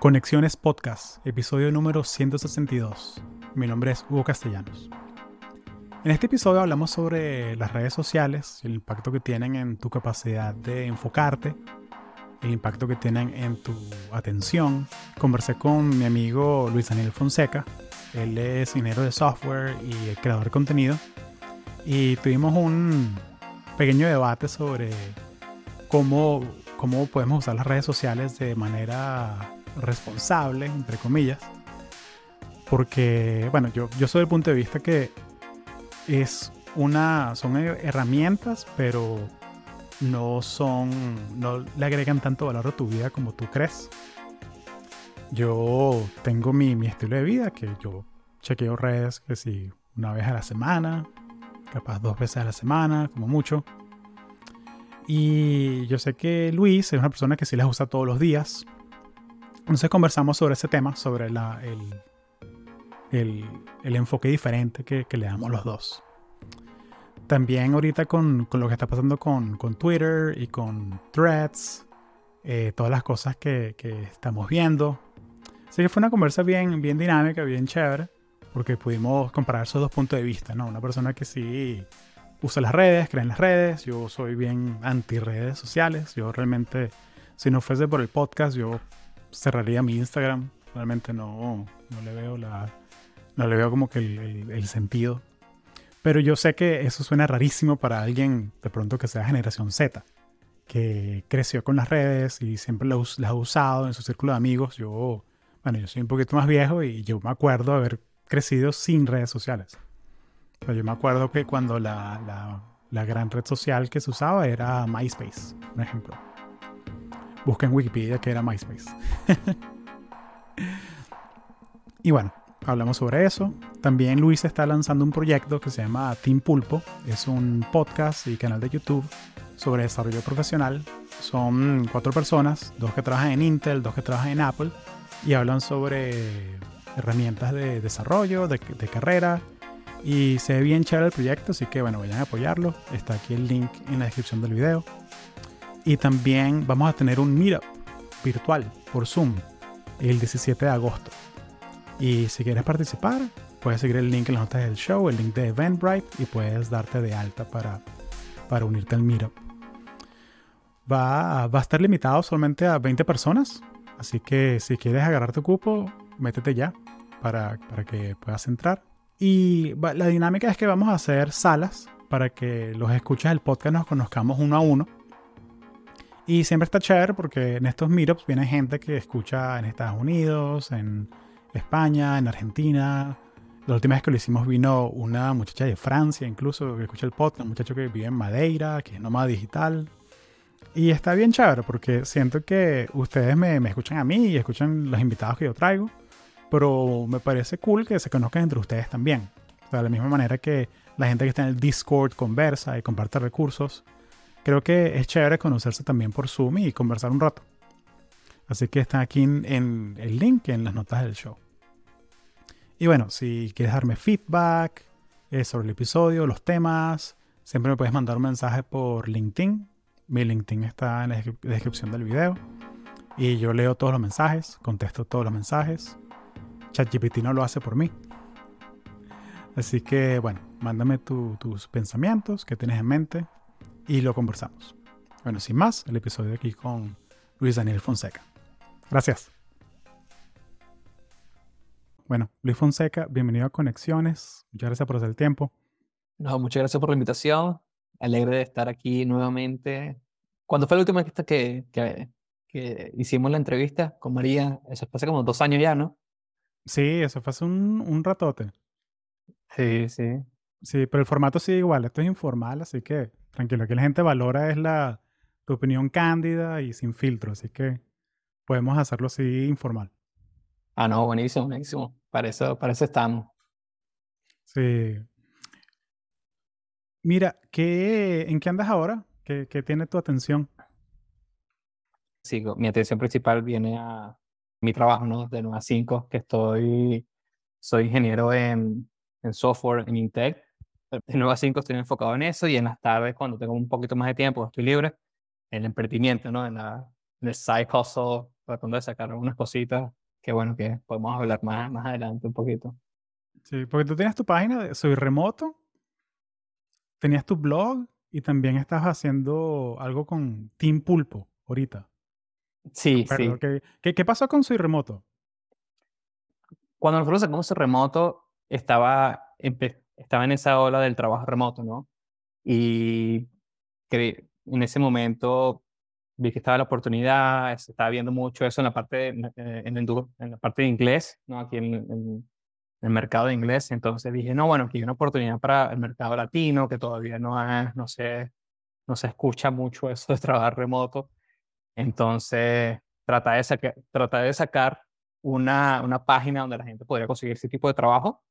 Conexiones Podcast, episodio número 162. Mi nombre es Hugo Castellanos. En este episodio hablamos sobre las redes sociales, el impacto que tienen en tu capacidad de enfocarte, el impacto que tienen en tu atención. Conversé con mi amigo Luis Daniel Fonseca, él es ingeniero de software y creador de contenido, y tuvimos un pequeño debate sobre cómo, cómo podemos usar las redes sociales de manera responsable, entre comillas. Porque, bueno, yo, yo soy del punto de vista que es una, son herramientas, pero no son, no le agregan tanto valor a tu vida como tú crees. Yo tengo mi, mi estilo de vida, que yo chequeo redes que si una vez a la semana, capaz dos veces a la semana, como mucho. Y yo sé que Luis es una persona que sí las usa todos los días. Entonces conversamos sobre ese tema, sobre el, el, enfoque diferente que, le damos los dos. También ahorita con, lo que está pasando con, Twitter y con threads, eh, todas las cosas que, estamos viendo. Así que fue una conversa bien, bien dinámica, bien chévere, porque pudimos comparar esos dos puntos de vista, ¿no? Una persona que sí usa las redes, cree en las redes, yo soy bien anti redes sociales, yo realmente, si no fuese por el podcast, yo cerraría mi Instagram. Realmente no, no le veo la. No le veo como que el, sentido. Pero yo sé que eso suena rarísimo para alguien de pronto que sea generación Z, que creció con las redes y siempre las, ha usado en su círculo de amigos. Yo, bueno, yo soy un poquito más viejo y yo me acuerdo haber crecido sin redes sociales. yo me acuerdo que cuando la, la, la gran red social que se usaba era MySpace, por ejemplo. Busca en Wikipedia que era MySpace. y bueno, hablamos sobre eso. También Luis está lanzando un proyecto que se llama Team Pulpo. Es un podcast y canal de YouTube sobre desarrollo profesional. Son cuatro personas, dos que trabajan en Intel, dos que trabajan en Apple, y hablan sobre herramientas de desarrollo, de, de carrera. Y se ve bien chévere el proyecto, así que bueno, vayan a apoyarlo. Está aquí el link en la descripción del video. Y también vamos a tener un meetup virtual por Zoom el 17 de agosto. Y si quieres participar, puedes seguir el link en las notas del show, el link de Eventbrite y puedes darte de alta para, para unirte al meetup. Va, va a estar limitado solamente a 20 personas, así que si quieres agarrar tu cupo, métete ya para, para que puedas entrar. Y la dinámica es que vamos a hacer salas para que los escuchas del podcast nos conozcamos uno a uno y siempre está chévere porque en estos meetups viene gente que escucha en Estados Unidos, en España, en Argentina. La última vez que lo hicimos vino una muchacha de Francia, incluso, que escucha el podcast, un muchacho que vive en Madeira, que es nómada digital. Y está bien chévere porque siento que ustedes me, me escuchan a mí y escuchan los invitados que yo traigo, pero me parece cool que se conozcan entre ustedes también. O sea, de la misma manera que la gente que está en el Discord conversa y comparte recursos creo que es chévere conocerse también por Zoom y conversar un rato. Así que está aquí en, el link en las notas del show. Y bueno, si quieres darme feedback eh, sobre el episodio, los temas, siempre me puedes mandar un mensaje por LinkedIn. Mi LinkedIn está en la descripción del video. Y yo leo todos los mensajes, contesto todos los mensajes. ChatGPT no lo hace por mí. Así que bueno, mándame tus pensamientos, qué tienes en mente y lo conversamos. Bueno, sin más, el episodio aquí con Luis Daniel Fonseca. Gracias. Bueno, Luis Fonseca, bienvenido a Conexiones. Muchas gracias por hacer el tiempo. No, muchas gracias por la invitación. Alegre de estar aquí nuevamente. Cuando fue la última vez que, que, que hicimos la entrevista con María? Eso fue hace como dos años ya, ¿no? Sí, eso fue hace un, un ratote. Sí, sí. Sí, pero el formato sigue igual. Esto es informal, así que tranquilo. Aquí la gente valora es la tu opinión cándida y sin filtro, así que podemos hacerlo así informal. Ah, no, buenísimo, buenísimo. Para eso, para eso estamos. Sí. Mira, ¿qué, ¿en qué andas ahora? ¿Qué, ¿Qué, tiene tu atención? Sigo, mi atención principal viene a mi trabajo, ¿no? De 9 a 5, que estoy, soy ingeniero en, en software, en Intech, de 9 a 5 estoy enfocado en eso y en las tardes, cuando tengo un poquito más de tiempo, estoy libre, en el emprendimiento, ¿no? En la, el side hustle, tratando de sacar algunas cositas que bueno, que podemos hablar más, más adelante un poquito. Sí, porque tú tienes tu página de Soy Remoto, tenías tu blog y también estás haciendo algo con Team Pulpo ahorita. Sí, sí. ¿Qué, ¿Qué, pasó con Soy Remoto? Cuando nosotros sacamos Soy Remoto, estaba, estaba en esa ola del trabajo remoto, ¿no? Y en ese momento vi que estaba la oportunidad, estaba viendo mucho eso en la parte de, eh, en, en la parte de inglés, ¿no? Aquí en, el mercado de inglés. Entonces dije, no, bueno, aquí hay una oportunidad para el mercado latino, que todavía no, es, no, se, no se escucha mucho eso de trabajar remoto. Entonces, trata de, sacar, trata de sacar una, una página donde la gente podría conseguir ese tipo de trabajo.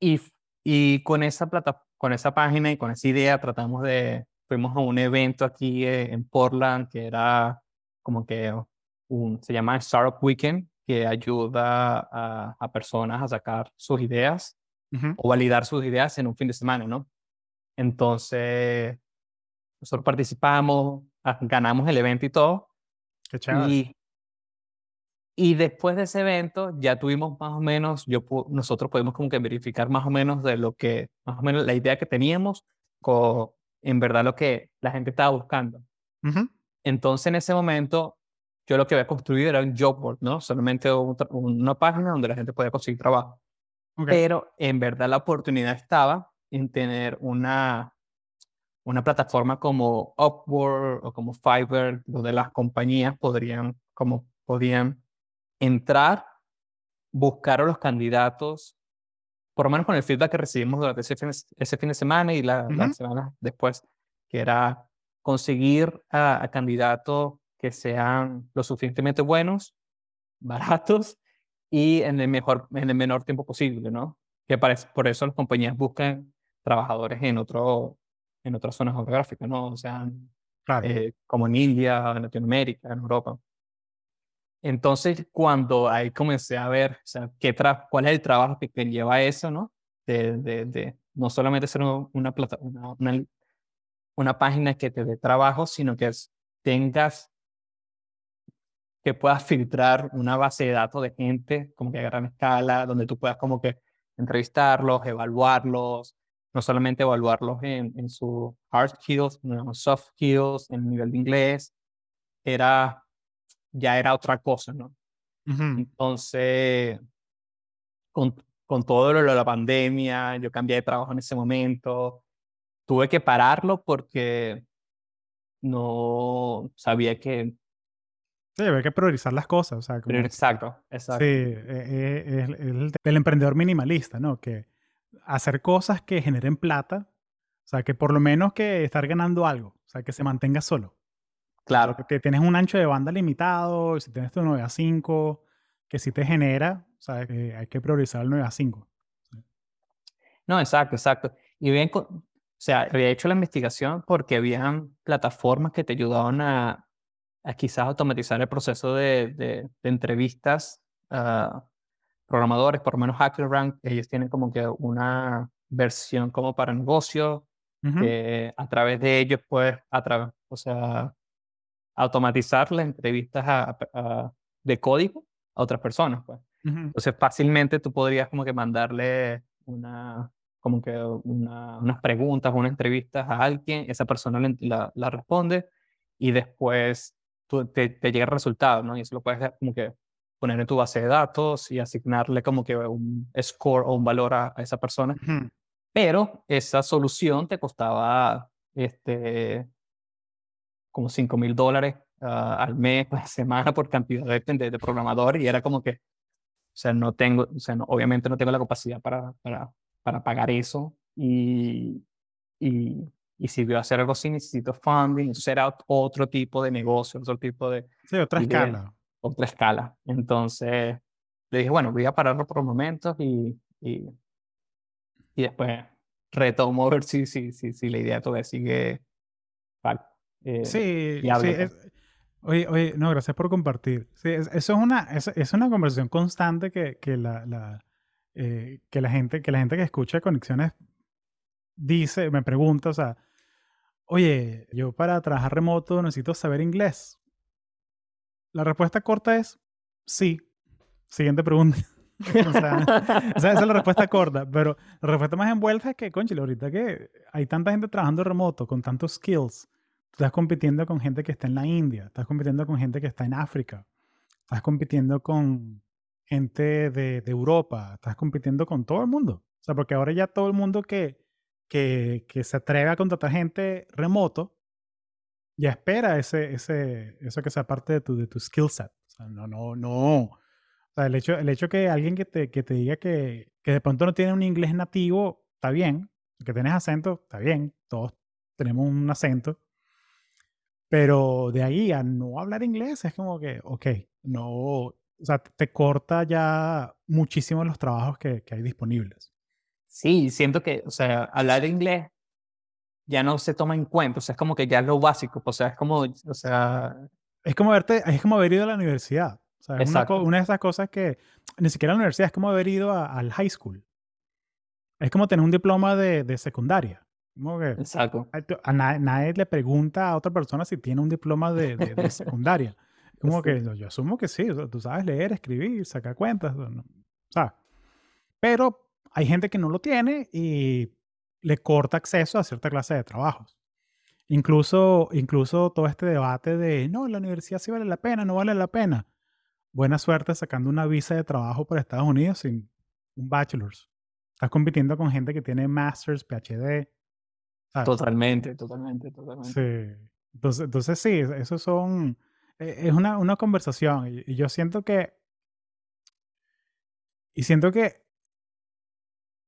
Y, y con esa plata, con esa página y con esa idea tratamos de, fuimos a un evento aquí eh, en Portland que era como que un, se llama Startup Weekend, que ayuda a, a personas a sacar sus ideas o validar sus ideas en un fin de semana, ¿no? Entonces, nosotros participamos, ah, ganamos el evento y todo. Qué chévere. Y, después de ese evento ya tuvimos más o menos, yo, nosotros podemos como que verificar más o menos de lo que, más o menos la idea que teníamos con en verdad lo que la gente estaba buscando. Entonces en ese momento yo lo que había construido era un job board, ¿no? Solamente una página donde la gente podía conseguir trabajo. Pero en verdad la oportunidad estaba en tener una, una plataforma como Upwork o como Fiverr, donde las compañías podrían, como podían entrar, buscar a los candidatos, por lo menos con el feedback que recibimos durante ese fin, ese fin de semana y la, las semanas después, que era conseguir a, a candidatos que sean lo suficientemente buenos, baratos y en el, mejor, en el menor tiempo posible, ¿no? Que parece, por eso las compañías buscan trabajadores en, otro, en otras zonas geográficas, ¿no? O sea, eh, como en India, en Latinoamérica, en Europa. Entonces, cuando ahí comencé a ver, o sea, qué cuál es el trabajo que, que lleva eso, ¿no? De, de, de, no solamente ser una, plata, una, una, una, página que te dé trabajo, sino que tengas que puedas filtrar una base de datos de gente como que a gran escala, donde tú puedas como que entrevistarlos, evaluarlos, no solamente evaluarlos en, en sus hard skills, sino soft skills, en el nivel de inglés, era, ya era otra cosa, ¿no? Entonces, con, con todo lo de la pandemia, yo cambié de trabajo en ese momento, tuve que pararlo porque no sabía que Sí, hay que priorizar las cosas. O sea, exacto, exacto. Sí, e, e, es, el, emprendedor minimalista, ¿no? Que hacer cosas que generen plata, o sea, que por lo menos que estar ganando algo, o sea, que se mantenga solo. Claro. Que tienes un ancho de banda limitado, si tienes tu 9 a 5, que si te genera, o sea, que hay que priorizar el 9 a 5. No, exacto, exacto. Y bien, o sea, había hecho la investigación porque habían plataformas que te ayudaban a a quizás automatizar el proceso de, de, entrevistas a programadores, por lo menos HackerRank, ellos tienen como que una versión como para negocio, que a través de ellos puedes, a través, o sea, automatizar las entrevistas a, de código a otras personas, pues. Entonces, fácilmente tú podrías como que mandarle una, como que una, unas preguntas, unas entrevistas a alguien, esa persona la, la responde y después te, te, llega el resultado, ¿no? Y eso lo puedes como que poner en tu base de datos y asignarle como que un score o un valor a, esa persona. Pero esa solución te costaba este, como 5 mil dólares ah, al mes, a la semana por cantidad de, de, programadores y era como que, o sea, no tengo, o sea, obviamente no tengo la capacidad para, para, para pagar eso y, y y si voy a hacer algo así necesito funding, eso será otro tipo de negocio, otro tipo de... Sí, otra escala. Otra escala. Entonces le dije, bueno, voy a pararlo por momentos y, y, y después retomo a ver si, si, si, si la idea todavía sigue... Eh, sí, sí oye, oye, no, gracias por compartir. Sí, eso es una, es, es una conversación constante que, que la, la eh, que la gente que la gente que escucha conexiones dice, me pregunta, o sea, oye, yo para trabajar remoto necesito saber inglés. la respuesta corta es sí. Siguiente pregunta. o, sea, esa es la respuesta corta, pero la respuesta más envuelta es que, conchile, ahorita que hay tanta gente trabajando remoto con tantos skills, estás compitiendo con gente que está en la India, estás compitiendo con gente que está en África, estás compitiendo con gente de, de Europa, estás compitiendo con todo el mundo. O sea, porque ahora ya todo el mundo que, que, que se atreve a contratar gente remoto, ya espera ese, ese, eso que sea parte de tu, de tu skill set. O sea, no, no, no. O sea, el hecho, el hecho que alguien que te, que te diga que, que de pronto no tiene un inglés nativo, está bien. Que tienes acento, está bien. Todos tenemos un acento. Pero de ahí a no hablar inglés es como que, ok, no, o sea, te corta ya muchísimo los trabajos que, que hay disponibles. Sí, siento que, o sea, hablar inglés ya no se toma en cuenta, o sea, es como que ya es lo básico, o sea, es como, o sea... Es como, verte, es como haber ido a la universidad. O sea, es una, una, de esas cosas que ni siquiera a la universidad, es como haber ido al high school. Es como tener un diploma de, de secundaria. Como que Exacto. A, nadie, le pregunta a otra persona si tiene un diploma de, de, secundaria. Como que yo asumo que sí, tú sabes leer, escribir, sacar cuentas, o sea, pero hay gente que no lo tiene y le corta acceso a cierta clase de trabajos. Incluso, incluso todo este debate de, no, la universidad sí vale la pena, no vale la pena. Buena suerte sacando una visa de trabajo para Estados Unidos sin un bachelor's. Estás compitiendo con gente que tiene masters, PhD. Totalmente, totalmente, totalmente. Sí. Entonces, entonces sí, eso son, e, es una, una conversación y yo siento que, y siento que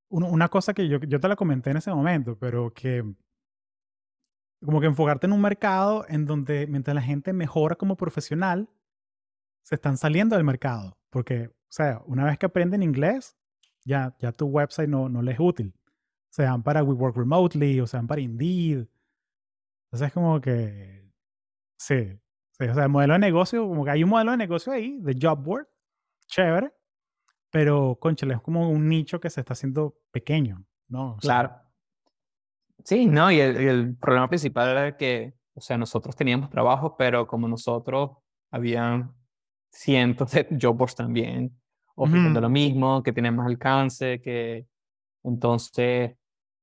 una cosa que yo, yo te la comenté en ese momento, pero que como que enfocarte en un mercado en donde mientras la gente mejora como profesional, se están saliendo del mercado. Porque, o sea, una vez que aprenden inglés, ya, ya tu website no, no les es útil. Sean para We Work Remotely o sean para Indeed. Entonces es como que, sí, sí, o sea, el modelo de negocio, como que hay un modelo de negocio ahí, de job board, chévere, pero, conchale, es como un nicho que se está haciendo pequeño, ¿no? claro. Sí, no, y el, problema principal era que, o sea, nosotros teníamos trabajo, pero como nosotros habían cientos de jobbers también ofreciendo lo mismo, que tienen más alcance, que entonces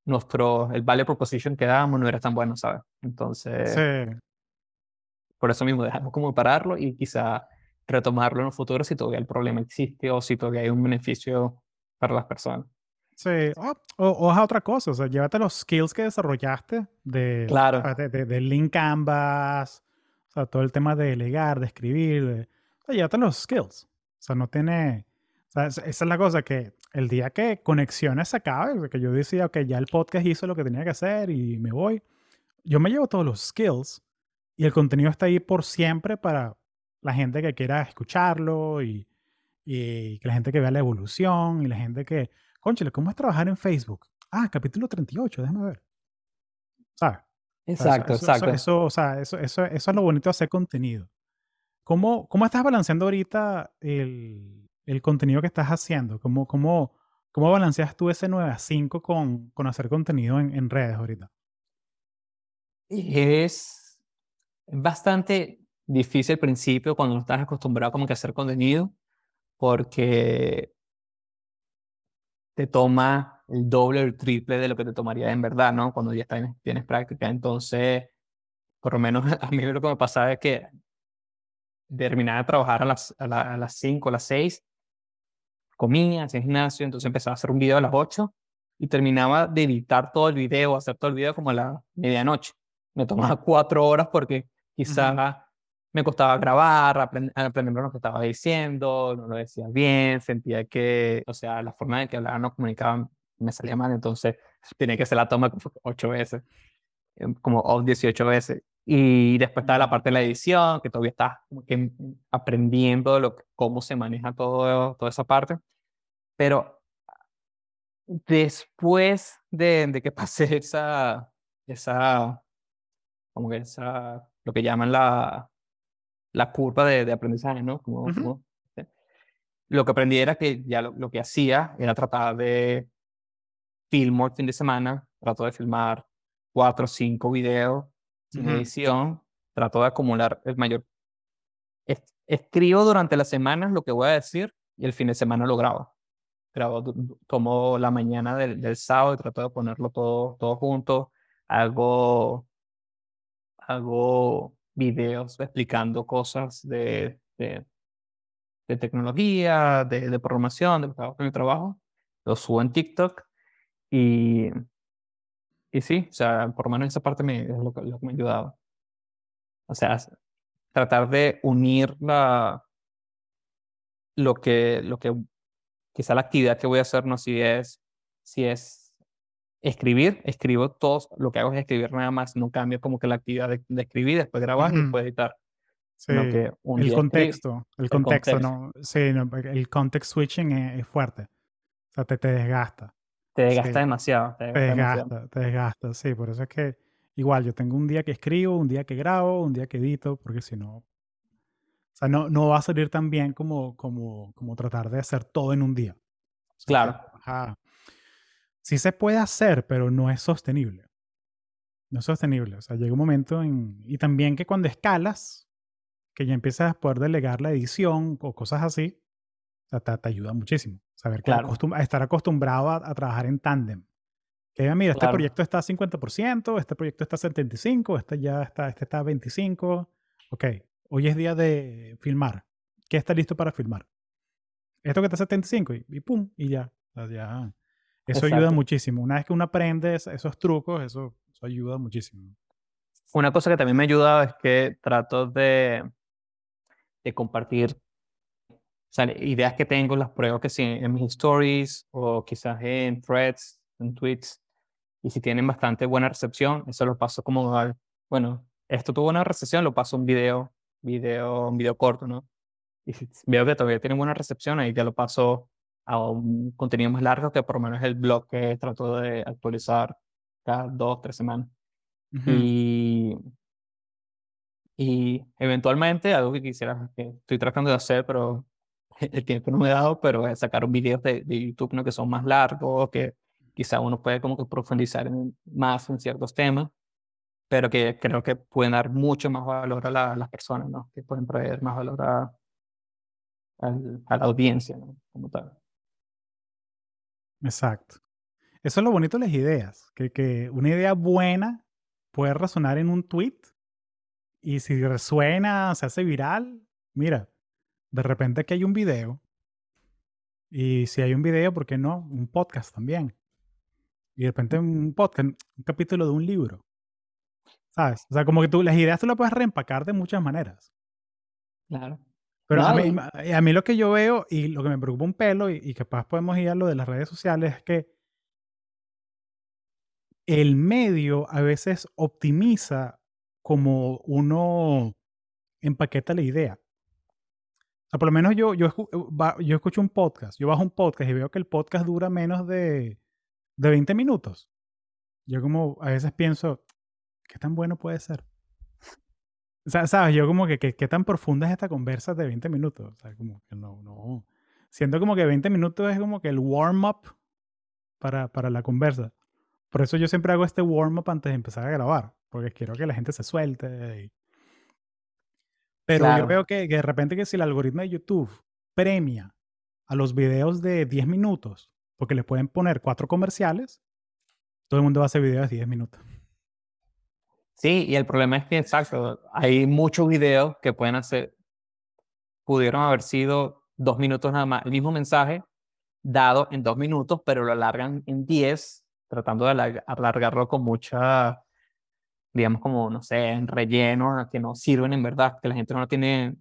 nuestro, el value proposition que dábamos no era tan bueno, ¿sabes? Entonces, sí. por eso mismo dejamos como pararlo y quizá retomarlo en un futuro si todavía el problema existe o si todavía hay un beneficio para las personas. Sí, o, o, es otra cosa, o sea, llévate los skills que desarrollaste de, claro. de, de, Link Canvas, o sea, todo el tema de delegar, de escribir, de, o sea, llévate los skills. O sea, no tiene, o sea, esa es la cosa que el día que conexiones se acabe, que yo decía, ok, ya el podcast hizo lo que tenía que hacer y me voy, yo me llevo todos los skills y el contenido está ahí por siempre para la gente que quiera escucharlo y, y que la gente que vea la evolución y la gente que, conchale, ¿cómo es trabajar en Facebook? Ah, capítulo 38, déjame ver. ¿Sabes? Exacto, exacto. Eso, o sea, eso, eso, eso, es lo bonito de hacer contenido. ¿Cómo, cómo estás balanceando ahorita el, el contenido que estás haciendo? ¿Cómo, cómo, cómo balanceas tú ese 9 a 5 con, con hacer contenido en, en redes ahorita? Es bastante difícil al principio cuando no estás acostumbrado como que a hacer contenido, porque te toma el doble o el triple de lo que te tomaría en verdad, ¿no? Cuando ya tienes, tienes práctica. Entonces, por lo menos a mí lo que me pasaba es que terminaba de trabajar a las, a, a las 5, a las 6, comía, hacía gimnasio, entonces empezaba a hacer un video a las 8 y terminaba de editar todo el video, hacer todo el video como a la medianoche. Me tomaba cuatro horas porque quizá me costaba grabar, aprender lo que estaba diciendo, no lo decía bien, sentía que, o sea, la forma en que hablaba no comunicaba me salía mal, entonces tenía que hacer la toma ocho veces, em, como 18 veces. Y después estaba la parte de la edición, que todavía como que aprendiendo lo, cómo se maneja todo, toda esa parte. Pero después de, de que pasé esa, esa, como que esa, lo que llaman la, la curva de, de aprendizaje, ¿no? Como, Lo que aprendí era que ya lo, que hacía era tratar de filmar el fin de semana, trato de filmar cuatro o cinco videos sin edición, trato de acumular el mayor escribo durante las semanas lo que voy a decir y el fin de semana lo grabo. Grabo, tomo la mañana del, del sábado y trato de ponerlo todo, todo junto. Hago, hago videos explicando cosas de, de, de tecnología, de, de programación, de, de mi trabajo. Lo subo en TikTok y, y sí, o sea, por lo menos esa parte me, es lo lo que me ha ayudado. O sea, tratar de unir la, lo que, lo que, quizá la actividad que voy a hacer, no si es, si es escribir, escribo todo, lo que hago es escribir nada más, no cambio como que la actividad de, de escribir, después grabar y después editar. Sí, que un el, contexto, el, contexto, no, sí, no, el context switching es, fuerte. O sea, te, te desgasta. Te desgasta demasiado. Te desgasta, te desgasta, sí, por eso es que igual yo tengo un día que escribo, un día que grabo, un día que edito, porque si no, o sea, no, no va a salir tan bien como, como, como tratar de hacer todo en un día. claro. Ajá. Sí se puede hacer, pero no es sostenible. No es sostenible. O sea, llega un momento en... Y también que cuando escalas, que ya empiezas a poder delegar la edición o cosas así, o sea, te, ayuda muchísimo. Saber que a estar acostumbrado a, trabajar en tándem. Que mira, este proyecto está a 50%, este proyecto está a 75%, este ya está, este está a 25%. Ok, hoy es día de filmar. ¿Qué está listo para filmar? Esto que está a 75% y, pum, y ya. ya. Eso ayuda muchísimo. Una vez que uno aprende esos trucos, eso, eso ayuda muchísimo. Una cosa que también me ha ayudado es que trato de, de compartir sea, ideas que tengo, las pruebo que sí en mis stories o quizás en threads, en tweets. Y si tienen bastante buena recepción, eso lo paso como, bueno, esto tuvo una recepción, lo paso un video, video, un video corto, ¿no? Y si veo que todavía tiene buena recepción, ahí ya lo paso a un contenido más largo que por lo menos el blog que trato de actualizar cada dos, tres semanas. Y y eventualmente, algo que quisiera, que estoy tratando de hacer, pero el tiempo no me ha dado, pero es sacar un video de, de, YouTube ¿no? que son más largos, que quizá uno puede como que profundizar en, más en ciertos temas, pero que creo que pueden dar mucho más valor a, la, las personas, ¿no? que pueden proveer más valor a, a, la audiencia ¿no? como tal. Exacto. Eso es lo bonito de las ideas, que, que una idea buena puede resonar en un tweet y si resuena, se hace viral, mira, de repente aquí hay un video. Y si hay un video, ¿por qué no? Un podcast también. Y de repente un podcast, un capítulo de un libro. ¿Sabes? O sea, como que tú, las ideas tú las puedes reempacar de muchas maneras. Claro. Pero a, mí, a, mí, lo que yo veo y lo que me preocupa un pelo y, y capaz podemos ir a lo de las redes sociales es que el medio a veces optimiza como uno empaqueta la idea por lo menos yo, yo, eh, yo escucho un podcast, yo bajo un podcast y veo que el podcast dura menos de, de 20 minutos. Yo como a veces pienso, ¿qué tan bueno puede ser? O sea, ¿sabes? Yo como que, ¿qué tan profunda es esta conversa de 20 minutos? O sea, como que no, no. Siento como que 20 minutos es como que el warm-up para, para la conversa. Por eso yo siempre hago este warm-up antes de empezar a grabar, porque quiero que la gente se suelte y pero yo veo que, de repente que si el algoritmo de YouTube premia a los videos de 10 minutos, porque le pueden poner cuatro comerciales, todo el mundo va a hacer videos de 10 minutos. Sí, y el problema es que, exacto, hay muchos videos que pueden hacer, pudieron haber sido dos minutos nada más, el mismo mensaje dado en dos minutos, pero lo alargan en 10, tratando de alargarlo con mucha digamos, como, no sé, en relleno, que no sirven en verdad, que la gente no tiene,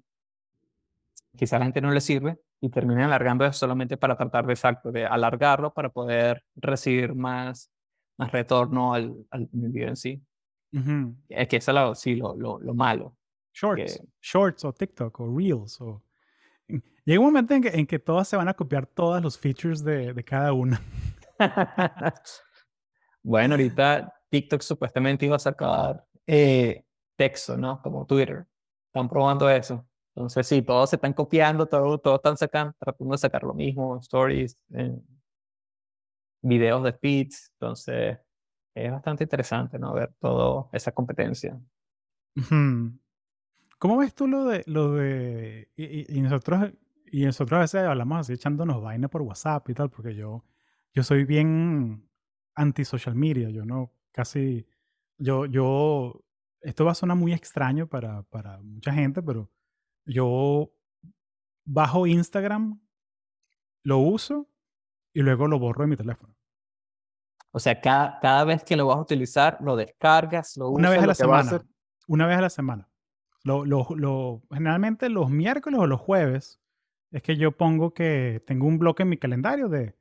quizá la gente no le sirve y terminan alargando eso solamente para tratar de, exacto, de alargarlo para poder recibir más, más retorno al, al video en sí. Es que eso es lo, sí, lo, lo, lo malo. Shorts, shorts o TikTok o Reels. O... Llega un momento en que, en que todas se van a copiar todos los features de, de cada una. bueno, ahorita TikTok supuestamente iba a sacar eh, texto, ¿no? Como Twitter. Están probando eso. Entonces, sí, todos se están copiando, todos, todos están sacando, tratando de sacar lo mismo, stories, videos de feeds. Entonces, es bastante interesante, ¿no? Ver toda esa competencia. ¿Cómo ves tú lo de, lo de, y, nosotros, y nosotros a veces hablamos así echándonos vaina por WhatsApp y tal, porque yo, yo soy bien anti-social media, yo no, casi, yo, yo, esto va a sonar muy extraño para, para mucha gente, pero yo bajo Instagram, lo uso y luego lo borro de mi teléfono. O sea, cada, cada vez que lo vas a utilizar, lo descargas, lo usas. Una vez a la semana. Una vez a la semana. Lo, lo, lo, generalmente los miércoles o los jueves es que yo pongo que tengo un bloque en mi calendario de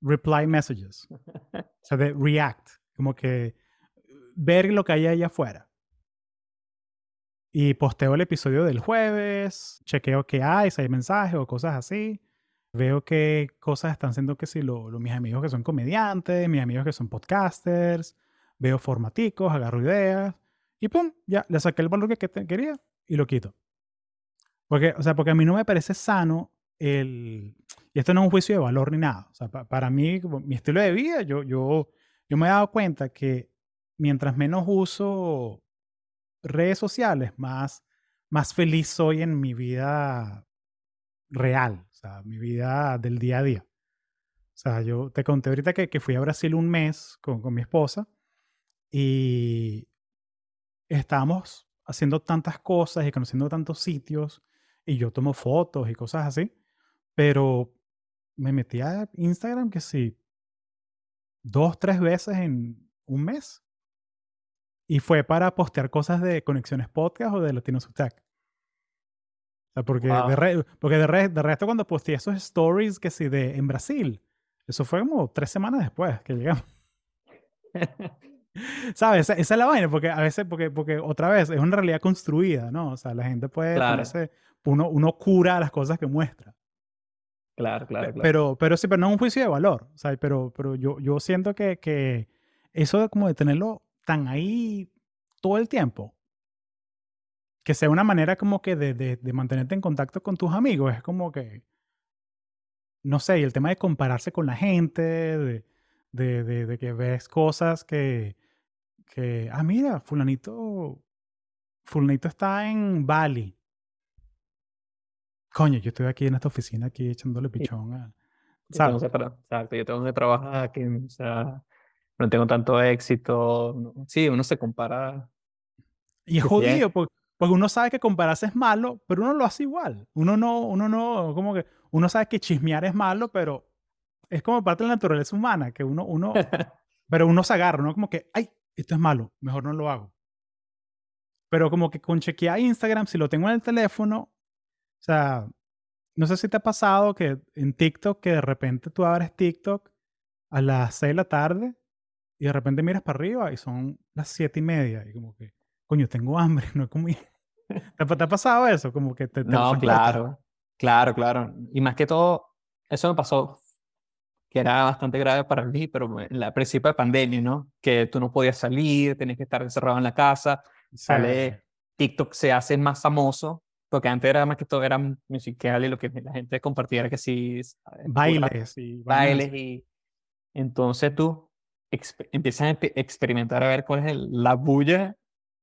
reply messages. o sea, de react. Como que ver lo que hay allá afuera. Y posteo el episodio del jueves, chequeo qué hay, si hay mensajes o cosas así. Veo qué cosas están haciendo que si lo, mis amigos que son comediantes, mis amigos que son podcasters, veo formaticos, agarro ideas y pum, ya, le saqué el valor que, quería y lo quito. Porque, o sea, porque a mí no me parece sano el... Y esto no es un juicio de valor ni nada. O sea, para mí, mi estilo de vida, yo, yo, yo me he dado cuenta que mientras menos uso redes sociales, más, más feliz soy en mi vida real, o sea, mi vida del día a día. O sea, yo te conté ahorita que, que fui a Brasil un mes con, con mi esposa y estábamos haciendo tantas cosas y conociendo tantos sitios y yo tomo fotos y cosas así, pero me metí a Instagram que sí, dos, tres veces en un mes. Y fue para postear cosas de Conexiones Podcast o de Latino Tech. O sea, porque, de, porque de, de, resto cuando posteé esos stories que sí de en Brasil, eso fue como tres semanas después que llegamos. ¿Sabes? Esa, es la vaina, porque a veces, porque, porque otra vez, es una realidad construida, ¿no? O sea, la gente puede claro. uno, uno cura las cosas que muestra. Claro, claro, claro. Pero, pero sí, pero no es un juicio de valor, o sea, pero, pero yo, yo siento que, que eso de como de tenerlo tan ahí todo el tiempo, que sea una manera como que de, de, de mantenerte en contacto con tus amigos, es como que, no sé, y el tema de compararse con la gente, de, de, de, que ves cosas que, que, ah, mira, fulanito, fulanito está en Bali. Coño, yo estoy aquí en esta oficina aquí echándole pichón a... ¿sabes? exacto, yo tengo que trabajar aquí, o sea, no tengo tanto éxito. Sí, uno se compara. Y es jodido, porque, porque, uno sabe que compararse es malo, pero uno lo hace igual. Uno no, uno no, como que, uno sabe que chismear es malo, pero es como parte de la naturaleza humana, que uno, uno, pero uno se agarra, ¿no? Como que, ay, esto es malo, mejor no lo hago. Pero como que con chequear Instagram, si lo tengo en el teléfono, o sea, no sé si te ha pasado que en TikTok, que de repente tú abres TikTok a las 6 de la tarde y de repente miras para arriba y son las 7 y media y como que, coño, tengo hambre, no he comido. ¿Te, ha pasado eso? Como que te... no, claro, claro, claro. Y más que todo, eso me pasó que era bastante grave para mí, pero la principio de pandemia, ¿no? Que tú no podías salir, tenías que estar encerrado en la casa, sale, TikTok se hace más famoso, porque antes era más que todo era musical y lo que la gente compartía era que sí... Bailes y... Bailes y... Entonces tú empiezas a experimentar a ver cuál es la bulla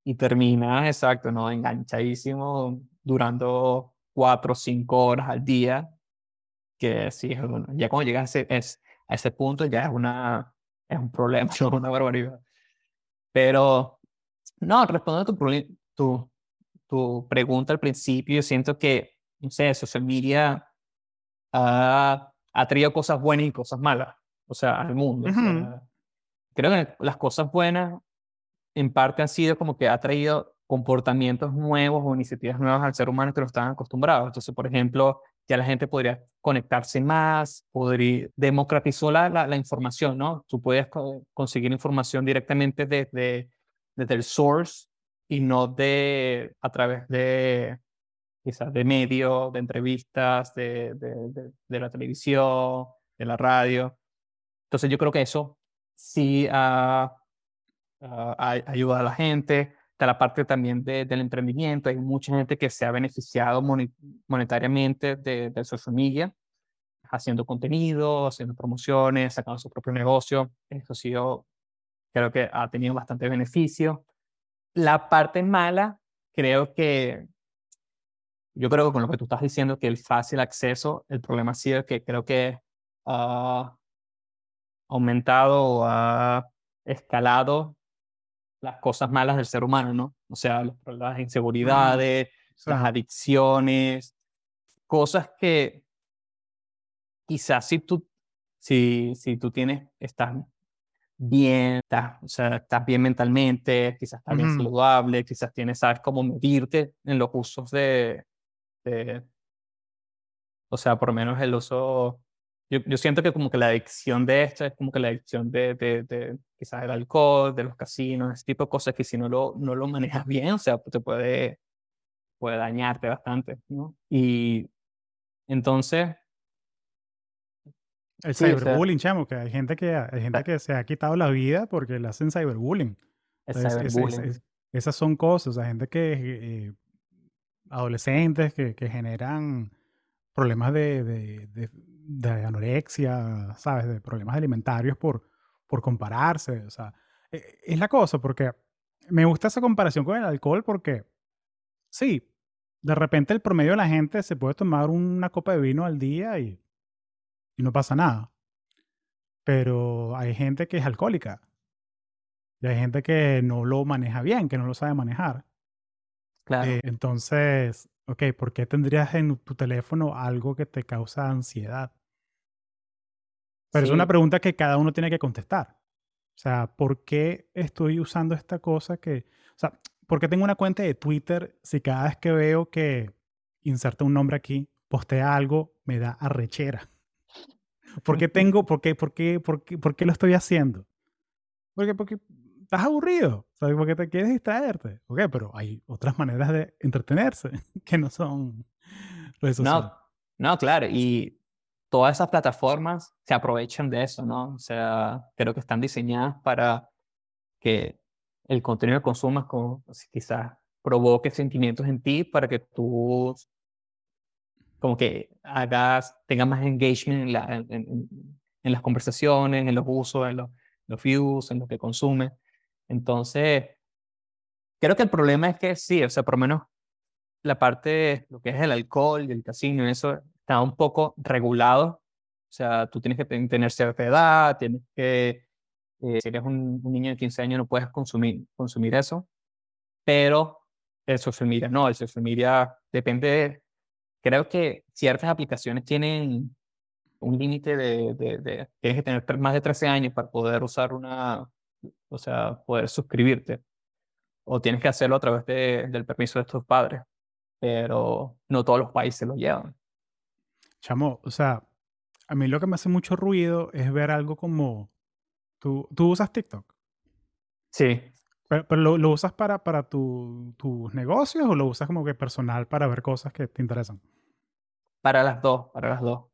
y terminas, exacto, ¿no? Enganchadísimo, durando cuatro o cinco horas al día que sí, ya cuando llegas a ese, es, a ese punto ya es, una, es un problema, es una barbaridad. Pero, no, respondiendo a tu, tu, tu pregunta al principio, yo siento que, no sé, social media ha, ha traído cosas buenas y cosas malas, o sea, al mundo. creo que las cosas buenas, en parte, han sido como que ha traído comportamientos nuevos o iniciativas nuevas al ser humano que no estaban acostumbrados. Entonces, por ejemplo, ya la gente podría conectarse más, podría democratizar la, la, información, ¿no? Tú puedes conseguir información directamente desde, desde el source y no de a través de quizás de medios, de entrevistas, de, de, de, la televisión, de la radio. Entonces yo creo que eso sí uh, ayuda a la gente Está la parte también de, del emprendimiento. Hay mucha gente que se ha beneficiado monetariamente de, de social media, haciendo contenido, haciendo promociones, sacando su propio negocio. Eso sí, yo creo que ha tenido bastante beneficio. La parte mala, creo que yo creo que con lo que tú estás diciendo, que el fácil acceso, el problema ha sido que creo que ha aumentado o ha escalado las cosas malas del ser humano, ¿no? O sea, las inseguridades, las adicciones, cosas que quizás si tú, si, si tú tienes, estás bien, estás, o sea, estás bien mentalmente, quizás estás bien saludable, quizás tienes, sabes cómo medirte en los usos de, de, o sea, por lo menos el uso, yo, yo, siento que como que la adicción de esto es como que la adicción de, de, de quizás el alcohol, de los casinos, ese tipo de cosas que si no lo, no lo manejas bien, o sea, te puede, puede dañarte bastante, ¿no? Y entonces, el cyberbullying, chamo, que hay gente que hay gente que se ha quitado la vida porque le hacen cyberbullying. El cyberbullying. esas son cosas, hay gente que eh, adolescentes que, que, generan problemas de, de, de, anorexia, ¿sabes? De problemas alimentarios por, por compararse. O sea, e, es la cosa, porque me gusta esa comparación con el alcohol porque, sí, de repente el promedio de la gente se puede tomar una copa de vino al día y y no pasa nada. Pero hay gente que es alcohólica. Y hay gente que no lo maneja bien, que no lo sabe manejar. Claro. Eh, entonces, ok, ¿por qué tendrías en tu teléfono algo que te causa ansiedad? Pero es una pregunta que cada uno tiene que contestar. O sea, ¿por qué estoy usando esta cosa que... O sea, ¿por qué tengo una cuenta de Twitter si cada vez que veo que inserta un nombre aquí, postea algo, me da arrechera? ¿Por qué tengo, por qué, por qué, por qué, por qué lo estoy haciendo? Porque, porque estás aburrido, ¿sabes? Porque te quieres distraerte. Ok, pero hay otras maneras de entretenerse que no son redes sociales. No, no, claro. Y todas esas plataformas se aprovechan de eso, ¿no? O sea, creo que están diseñadas para que el contenido que consumas como, quizás provoque sentimientos en ti para que tú como que hagas, tengas más engagement en, la, en, en, las conversaciones, en los usos, en los, los views, en lo que consume. Entonces, creo que el problema es que sí, o sea, por lo menos la parte lo que es el alcohol y el casino, eso está un poco regulado. O sea, tú tienes que tener cierta edad, tienes que, eh, si eres un, un, niño de 15 años no puedes consumir, consumir eso, pero el social media no, el social media depende creo que ciertas aplicaciones tienen un límite de, de, tienes que tener más de 13 años para poder usar una, o sea, poder suscribirte. O tienes que hacerlo a través de, del permiso de tus padres. Pero no todos los países lo llevan. Chamo, o sea, a mí lo que me hace mucho ruido es ver algo como, ¿tú, tú usas TikTok? Sí. ¿Pero, lo, lo, usas para, para tus negocios o lo usas como que personal para ver cosas que te interesan? Para las dos, para las dos.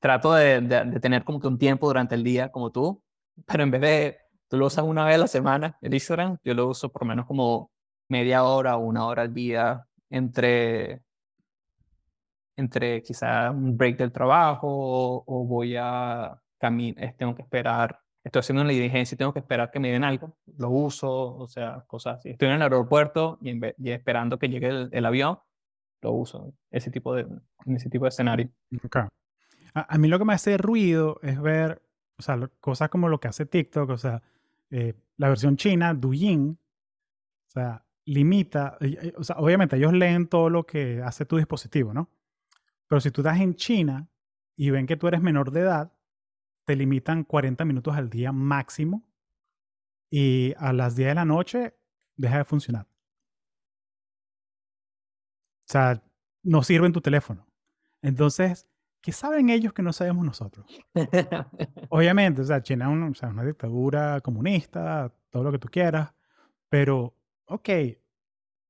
Trato de, de, tener como que un tiempo durante el día como tú, pero en vez de tú lo usas una vez a la semana, el Instagram, yo lo uso por menos como media hora o una hora al día entre, entre quizá un break del trabajo o, voy a caminar, tengo que esperar, estoy haciendo una diligencia y tengo que esperar que me den algo, lo uso, o sea, cosas así. Estoy en el aeropuerto y, esperando que llegue el avión, lo uso, ese tipo de, ese tipo de escenario. Okay. A, mí lo que me hace ruido es ver, o sea, cosas como lo que hace TikTok, o sea, eh, la versión china, Douyin, o sea, limita, o sea, obviamente ellos leen todo lo que hace tu dispositivo, ¿no? Pero si tú estás en China y ven que tú eres menor de edad, te limitan 40 minutos al día máximo y a las 10 de la noche deja de funcionar. O sea, no sirve en tu teléfono. Entonces, ¿qué saben ellos que no sabemos nosotros? Obviamente, o sea, China es una dictadura comunista, todo lo que tú quieras, pero, ok,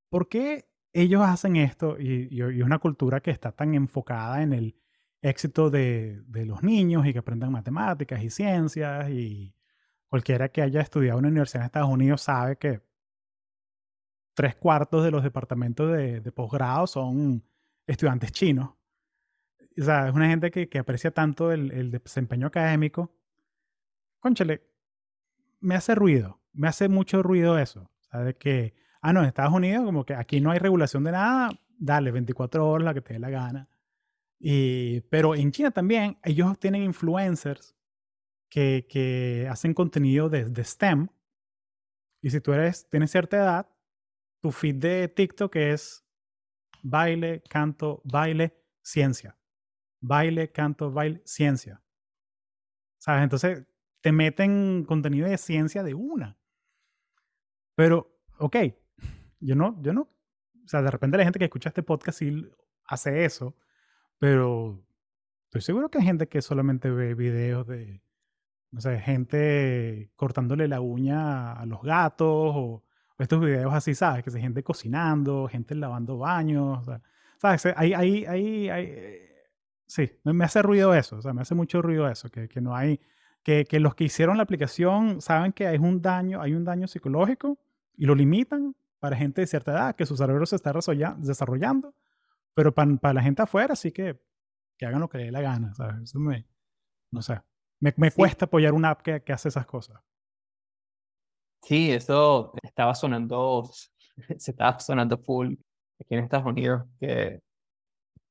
¿por qué ellos hacen esto y, y, es una cultura que está tan enfocada en el éxito de, de, los niños y que aprendan matemáticas y ciencias y cualquiera que haya estudiado en una universidad en Estados Unidos sabe que tres cuartos de los departamentos de, posgrado son estudiantes chinos. O sea, es una gente que, que aprecia tanto el, el, desempeño académico. Conchale, me hace ruido, me hace mucho ruido eso. O sea, de que, ah, no, en Estados Unidos como que aquí no hay regulación de nada, dale, 24 horas, la que te dé la gana. Y, pero en China también, ellos tienen influencers que, que hacen contenido de, de STEM. Y si tú eres, tienes cierta edad, tu feed de TikTok es baile, canto, baile, ciencia. Baile, canto, baile, ciencia. ¿Sabes? Entonces te meten contenido de ciencia de una. Pero, ok, yo no, yo no, o sea, de repente la gente que escucha este podcast sí hace eso, pero estoy seguro que hay gente que solamente ve videos de, no sé, gente cortándole la uña a los gatos o, estos videos así, ¿sabes? Que se gente cocinando, gente lavando baños, ¿sabes? Ahí, ahí, ahí, ahí sí, me, hace ruido eso, o sea, me hace mucho ruido eso, que, que no hay, que, que, los que hicieron la aplicación saben que hay un daño, hay un daño psicológico y lo limitan para gente de cierta edad, que su cerebro se está desarrollando, pero para, para la gente afuera sí que, que hagan lo que les dé la gana, ¿sabes? Eso me, no sé, me, me cuesta apoyar una app que, que hace esas cosas. Sí, eso estaba sonando, se estaba sonando full aquí en Estados Unidos, que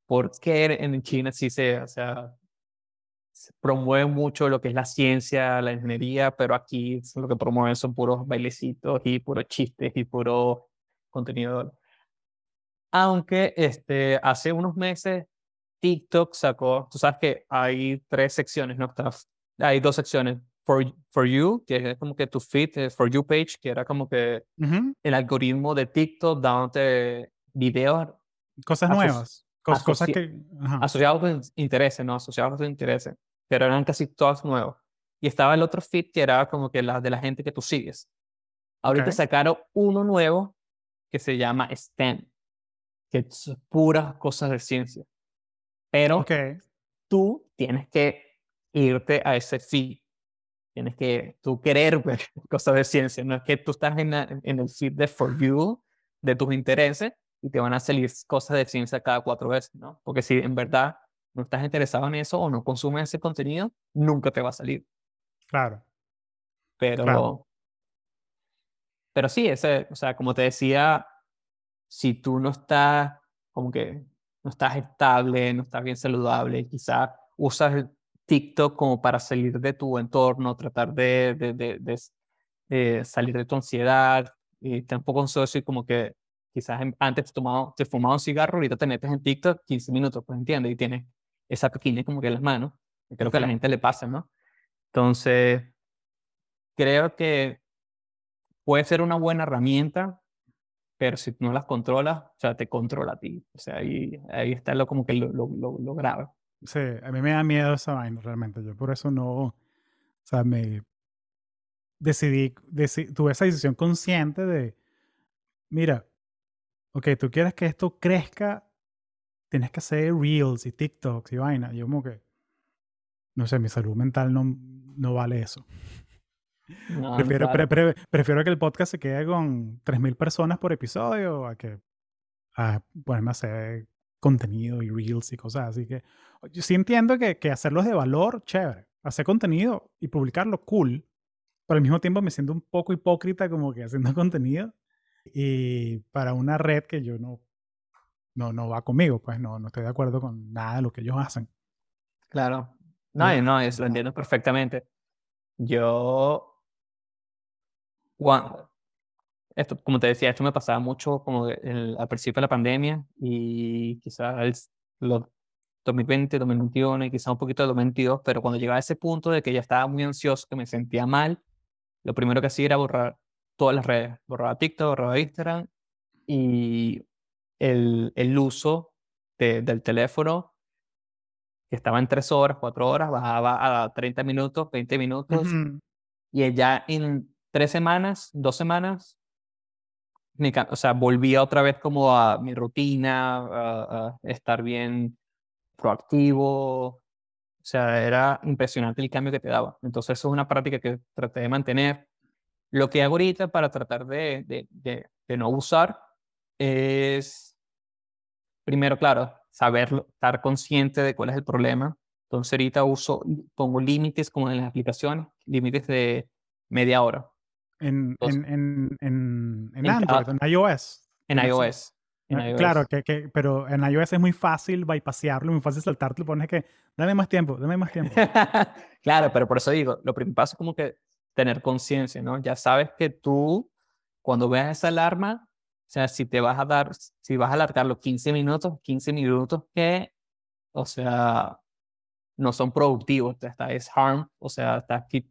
porque en China sí se, o sea, se promueve mucho lo que es la ciencia, la ingeniería, pero aquí lo que promueven son puros bailecitos y puros chistes y puro contenido. Aunque este, hace unos meses TikTok sacó, tú sabes que hay tres secciones, ¿no? Hay dos secciones. For, for You, que es como que tu feed, eh, For You page, que era como que el algoritmo de TikTok dándote videos. Cosas nuevas cosas que... Asociados con intereses, ¿no? Asociados con intereses. Pero eran casi todas nuevas. Y estaba el otro feed que era como que la de la gente que tú sigues. Ahorita sacaron uno nuevo que se llama STEM, que es puras cosas de ciencia. Pero tú tienes que irte a ese feed. Tienes que tú querer ver cosas de ciencia. No es que tú estás en, en el feed de For You, de tus intereses, y te van a salir cosas de ciencia cada cuatro veces, ¿no? Porque si en verdad no estás interesado en eso o no consumes ese contenido, nunca te va a salir. Claro. Pero, pero sí, ese, o sea, como te decía, si tú no estás como que no estás estable, no estás bien saludable, quizás usas TikTok como para salir de tu entorno, tratar de, de, de, de salir de tu ansiedad, y tampoco soy como que quizás antes te, tomado, te fumaba un cigarro, ahorita te metes en TikTok 15 minutos, pues entiendes, y tienes esa pequeña como que en las manos. Creo que a la gente le pasa, ¿no? Entonces, creo que puede ser una buena herramienta, pero si no las controlas, o sea, te controla a ti. O sea, ahí, ahí está lo, como que lo, lo, lo, grave. Sí, a mí me da miedo esa vaina realmente. Yo por eso no, o sea, me decidí, tuve esa decisión consciente de, mira, ok, tú quieres que esto crezca, tienes que hacer reels y TikToks y vaina. Yo como que, no sé, mi salud mental no, no vale eso. prefiero, prefiero que el podcast se quede con 3.000 personas por episodio a que a ponerme a hacer contenido y reels y cosas así que yo sí entiendo que, que hacerlos de valor, chévere. Hacer contenido y publicarlo, cool. Pero al mismo tiempo me siento un poco hipócrita como que haciendo contenido y para una red que yo no, no, no va conmigo, pues no, no estoy de acuerdo con nada de lo que ellos hacen. Claro. No, no, eso lo entiendo perfectamente. Yo, cuando, esto, como te decía, esto me pasaba mucho como el, al principio de la pandemia y quizás los 2020, 2021 y quizás un poquito de 2022, pero cuando llegaba a ese punto de que ya estaba muy ansioso, que me sentía mal, lo primero que hacía era borrar todas las redes. Borraba TikTok, borraba Instagram y el, el uso del teléfono que estaba en tres horas, cuatro horas, bajaba a 30 minutos, 20 minutos. Y ya en tres semanas, dos semanas, o sea, volvía otra vez como a mi rutina, a, estar bien proactivo. O sea, era impresionante el cambio que te daba. Entonces, eso es una práctica que traté de mantener. Lo que hago ahorita para tratar de, de, de, no abusar es, primero, claro, saberlo, estar consciente de cuál es el problema. Entonces ahorita uso, pongo límites como en las aplicaciones, límites de media hora. En, en, en, en, Android, en iOS. En iOS. Eh, claro, que, que, pero en iOS es muy fácil bypassarlo, muy fácil saltarte, pones que, dame más tiempo, dame más tiempo. claro, pero por eso digo, lo primero es como que tener conciencia, ¿no? Ya sabes que tú, cuando veas esa alarma, o sea, si te vas a dar, si vas a alargar los 15 minutos, 15 minutos que, o sea, no son productivos, está es harm, o sea, está aquí,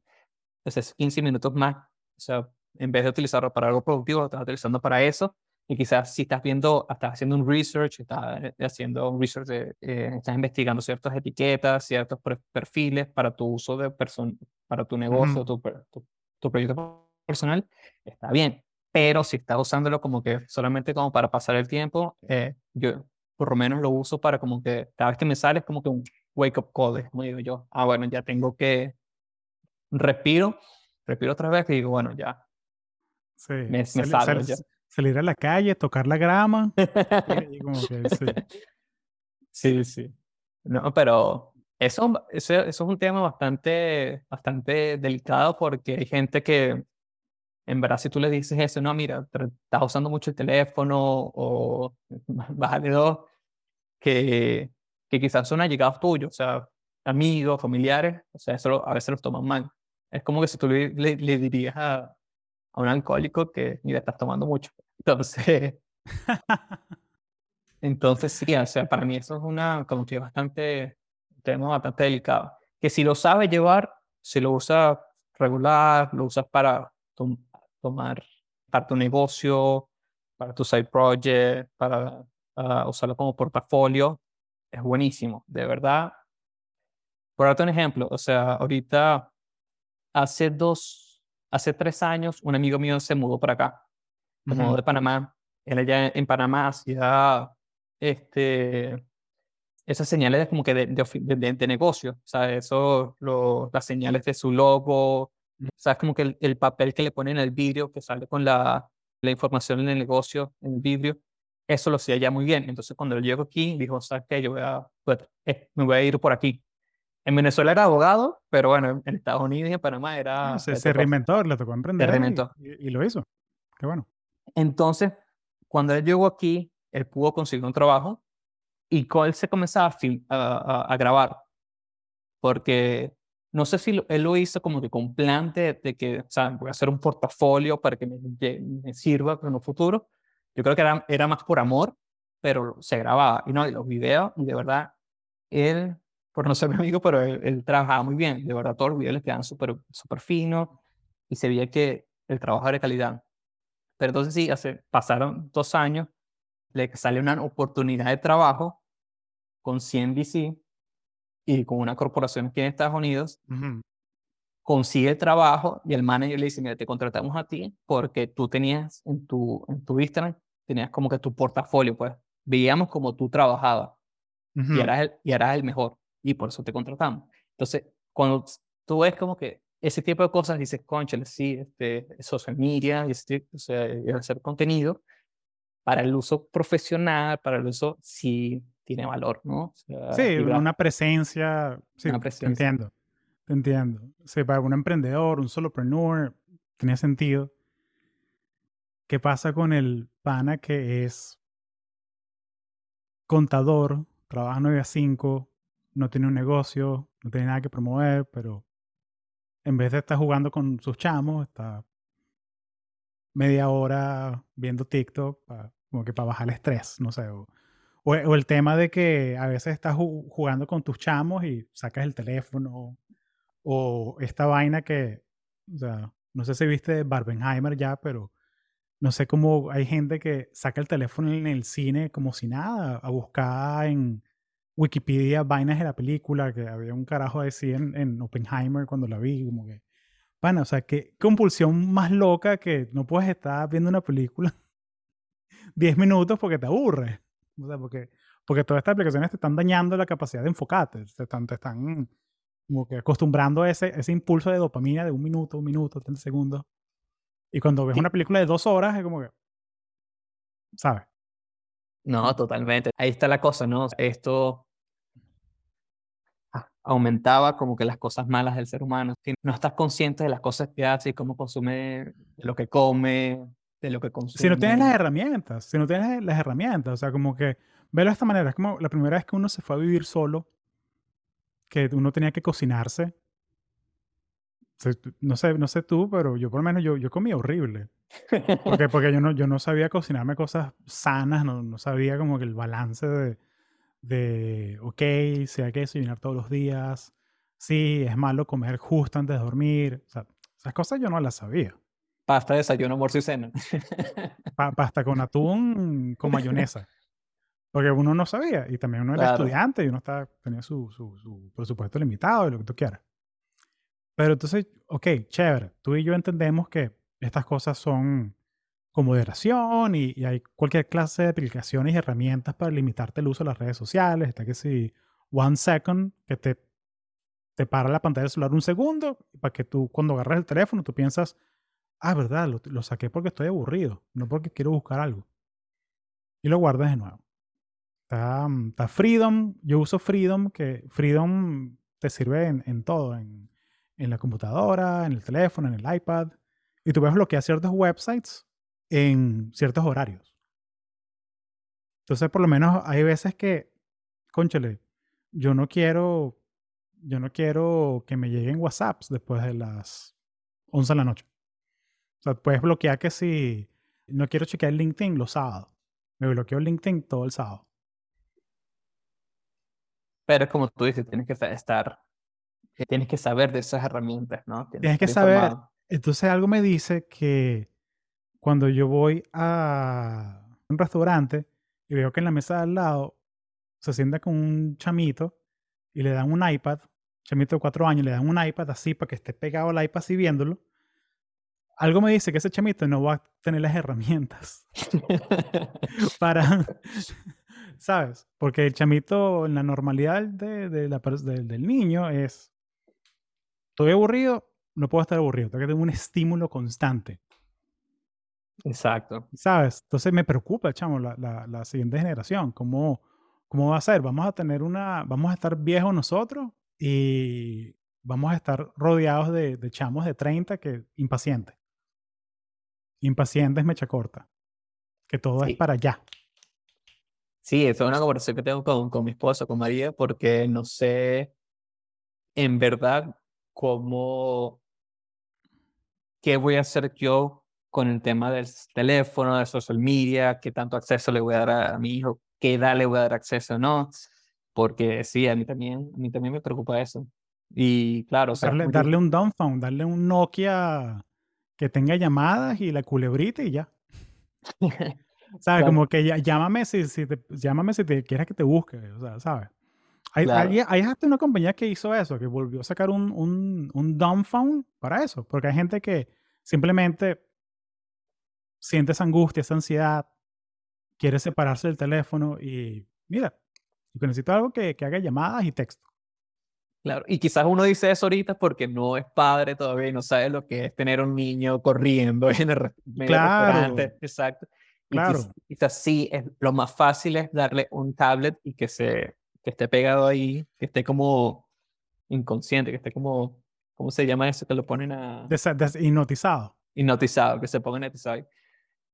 esos 15 minutos más, sea, en vez de utilizarlo para algo productivo, lo estás utilizando para eso, y quizás si estás viendo, estás haciendo un research, estás eh, haciendo un research, de, eh, estás investigando ciertas etiquetas, ciertos perfiles para tu uso de persona, para tu negocio, tu, tu, proyecto personal, está bien. Pero si estás usándolo como que solamente como para pasar el tiempo, eh, yo por lo menos lo uso para como que cada vez que me sale es como que un wake up call, como digo yo, ah, bueno, ya tengo que, respiro, respiro otra vez y digo, bueno, ya. Sí, me, me salgo, ya salir a la calle, tocar la grama. sí. sí, No, pero eso, eso, es un tema bastante, bastante delicado porque hay gente que, en verdad, si tú le dices eso, no, mira, estás usando mucho el teléfono o bájale dos, que, que quizás son allegados tuyos, o sea, amigos, familiares, o sea, eso a veces los toman mal. Es como que si tú le, le dirías a, a un alcohólico que, mira, estás tomando mucho. Entonces, entonces sí, o sea, para mí eso es una, como que bastante, un tema bastante delicado. Que si lo sabes llevar, si lo usas regular, lo usas para tomar para tu negocio, para tu side project, para ah, usarlo como portafolio, es buenísimo, de verdad. Por darte un ejemplo, o sea, ahorita hace dos, hace tres años, un amigo mío se mudó para acá, se mudó de Panamá. Él allá en Panamá hacía este, esas señales de, como que de, de, de, negocio, o sea, eso, lo, las señales de su logo, mm. sabes como que el, papel que le ponen en el vidrio, que sale con la, la información en el negocio, en el vidrio, eso lo hacía ya muy bien. Entonces, cuando él llegó aquí, dijo, ¿sabes qué? Yo voy a, pues, eh, me voy a ir por aquí. En Venezuela era abogado, pero bueno, en Estados Unidos y en Panamá era... Ah, se, reinventó, le tocó emprender. Se reinventó. Y, lo hizo. Qué bueno. Entonces, cuando él llegó aquí, él pudo conseguir un trabajo y con él se comenzaba a, a, grabar. Porque no sé si él lo hizo como que con plan de, que, o sea, voy a hacer un portafolio para que me, me sirva en un futuro. Yo creo que era, era más por amor, pero se grababa. Y no, y los videos, y de verdad, él por no ser mi amigo, pero él, trabajaba muy bien. De verdad, todos los videos le quedaban súper super finos y se veía que el trabajo era de calidad. Pero entonces sí, hace, pasaron dos años, le sale una oportunidad de trabajo con CNBC y con una corporación aquí en Estados Unidos. Consigue el trabajo y el manager le dice, mira, te contratamos a ti porque tú tenías en tu, en tu Instagram, tenías como que tu portafolio, pues veíamos como tú trabajabas y, eras el, y eras el mejor y por eso te contratamos. Entonces, cuando tú ves como que ese tipo de cosas, dices, conchale, sí, este, social media, este, o sea, hacer contenido para el uso profesional, para el uso, sí tiene valor, ¿no? sí, una presencia, sí, una presencia. Te entiendo, te entiendo. Sí, para un emprendedor, un solopreneur, tiene sentido. ¿Qué pasa con el pana que es contador, trabaja 9 a 5, no tiene un negocio, no tiene nada que promover, pero en vez de estar jugando con sus chamos, está media hora viendo TikTok, como que para bajar el estrés, no sé. O, el tema de que a veces estás jugando con tus chamos y sacas el teléfono, o esta vaina que, o sea, no sé si viste Barbenheimer ya, pero no sé cómo hay gente que saca el teléfono en el cine como si nada, a buscar en Wikipedia vainas de la película, que había un carajo así en, en Oppenheimer cuando la vi, como que, bueno, o sea, qué compulsión más loca que no puedes estar viendo una película 10 minutos porque te aburre. O sea, porque, porque todas estas aplicaciones te están dañando la capacidad de enfocarte, te están, te están como que acostumbrando a ese, ese impulso de dopamina de un minuto, un minuto, 30 segundos. Y cuando ves una película de dos horas, es como que, ¿sabes? No, totalmente. Ahí está la cosa, ¿no? Esto aumentaba como que las cosas malas del ser humano. Si no estás consciente de las cosas que hace y cómo consume, de lo que come, de lo que consumes. Si no tienes las herramientas, si no tienes las herramientas, o sea, como que, velo de esta manera, es como la primera vez que uno se fue a vivir solo, que uno tenía que cocinarse. No sé, no sé tú, pero yo por lo menos yo, yo comía horrible. Porque, porque yo, no, yo no sabía cocinarme cosas sanas, no, no sabía como que el balance de, de, ok, si hay que desayunar todos los días, sí, es malo comer justo antes de dormir. O sea, esas cosas yo no las sabía. Pasta, desayuno, almuerzo y cena. pasta con atún, con mayonesa. Porque uno no sabía. Y también uno era estudiante y uno estaba, tenía su, su, su, presupuesto limitado y lo que tú quieras. Pero entonces, ok, chévere. Tú y yo entendemos que estas cosas son con moderación y, hay cualquier clase de aplicaciones y herramientas para limitarte el uso de las redes sociales. Está que si One Second, que te, te para la pantalla celular un segundo, para que tú cuando agarras el teléfono tú piensas, ah, verdad, lo, lo saqué porque estoy aburrido, no porque quiero buscar algo. Y lo guardas de nuevo. Está, mm, está Freedom, yo uso Freedom, que Freedom te sirve en, en todo, en, en la computadora, en el teléfono, en el iPad. Y tú ves bloquear ciertos websites en ciertos horarios. Entonces, por lo menos hay veces que, conchale, yo no quiero, yo no quiero que me lleguen WhatsApps después de las 11 de la noche. O sea, puedes bloquear que si no quiero chequear LinkedIn los sábados. Me bloqueo LinkedIn todo el sábado. Pero es como tú dices, tienes que estar, tienes que saber de esas herramientas, ¿no? Tienes, que saber. Entonces algo me dice que cuando yo voy a un restaurante y veo que en la mesa de al lado se sienta con un chamito y le dan un iPad, chamito de cuatro años, le dan un iPad así para que esté pegado al iPad así viéndolo, algo me dice que ese chamito no va a tener las herramientas para, ¿sabes? Porque el chamito, en la normalidad de, de la, del niño es, estoy aburrido, no puedo estar aburrido, tengo que tener un estímulo constante. Exacto. ¿Sabes? Entonces me preocupa, chamo, la, la, la, siguiente generación. ¿Cómo, ¿Cómo va a ser? Vamos a tener una, vamos a estar viejos nosotros y vamos a estar rodeados de, de chamos de 30 que impacientes. Impacientes mecha corta. Que todo es para allá. Sí, eso es una conversación que tengo con, con mi esposa, con María, porque no sé en verdad cómo, qué voy a hacer yo con el tema del teléfono, de social media, qué tanto acceso le voy a dar a, mi hijo, qué edad le voy a dar acceso o no, porque sí, a mí también, a mí también me preocupa eso. Y claro, darle, darle un phone, darle un Nokia que tenga llamadas y la culebrita y ya. ¿Sabes? Como que ya, llámame si, si te, llámame si te quieres que te busque, o sea, ¿sabes? Hay, hay, hay, hasta una compañía que hizo eso, que volvió a sacar un, un, un dumb phone para eso, porque hay gente que simplemente siente esa angustia, esa ansiedad, quiere separarse del teléfono y mira, necesito algo que, que haga llamadas y texto. Claro, y quizás uno dice eso ahorita porque no es padre todavía y no sabe lo que es tener un niño corriendo en el claro. restaurante. Exacto. claro. Quizás, sí, es, lo más fácil es darle un tablet y que, se, que esté pegado ahí, que esté como inconsciente, que esté como, ¿cómo se llama eso? Que lo ponen a... Des, des, hipnotizado. Hipnotizado, que se ponga hipnotizado.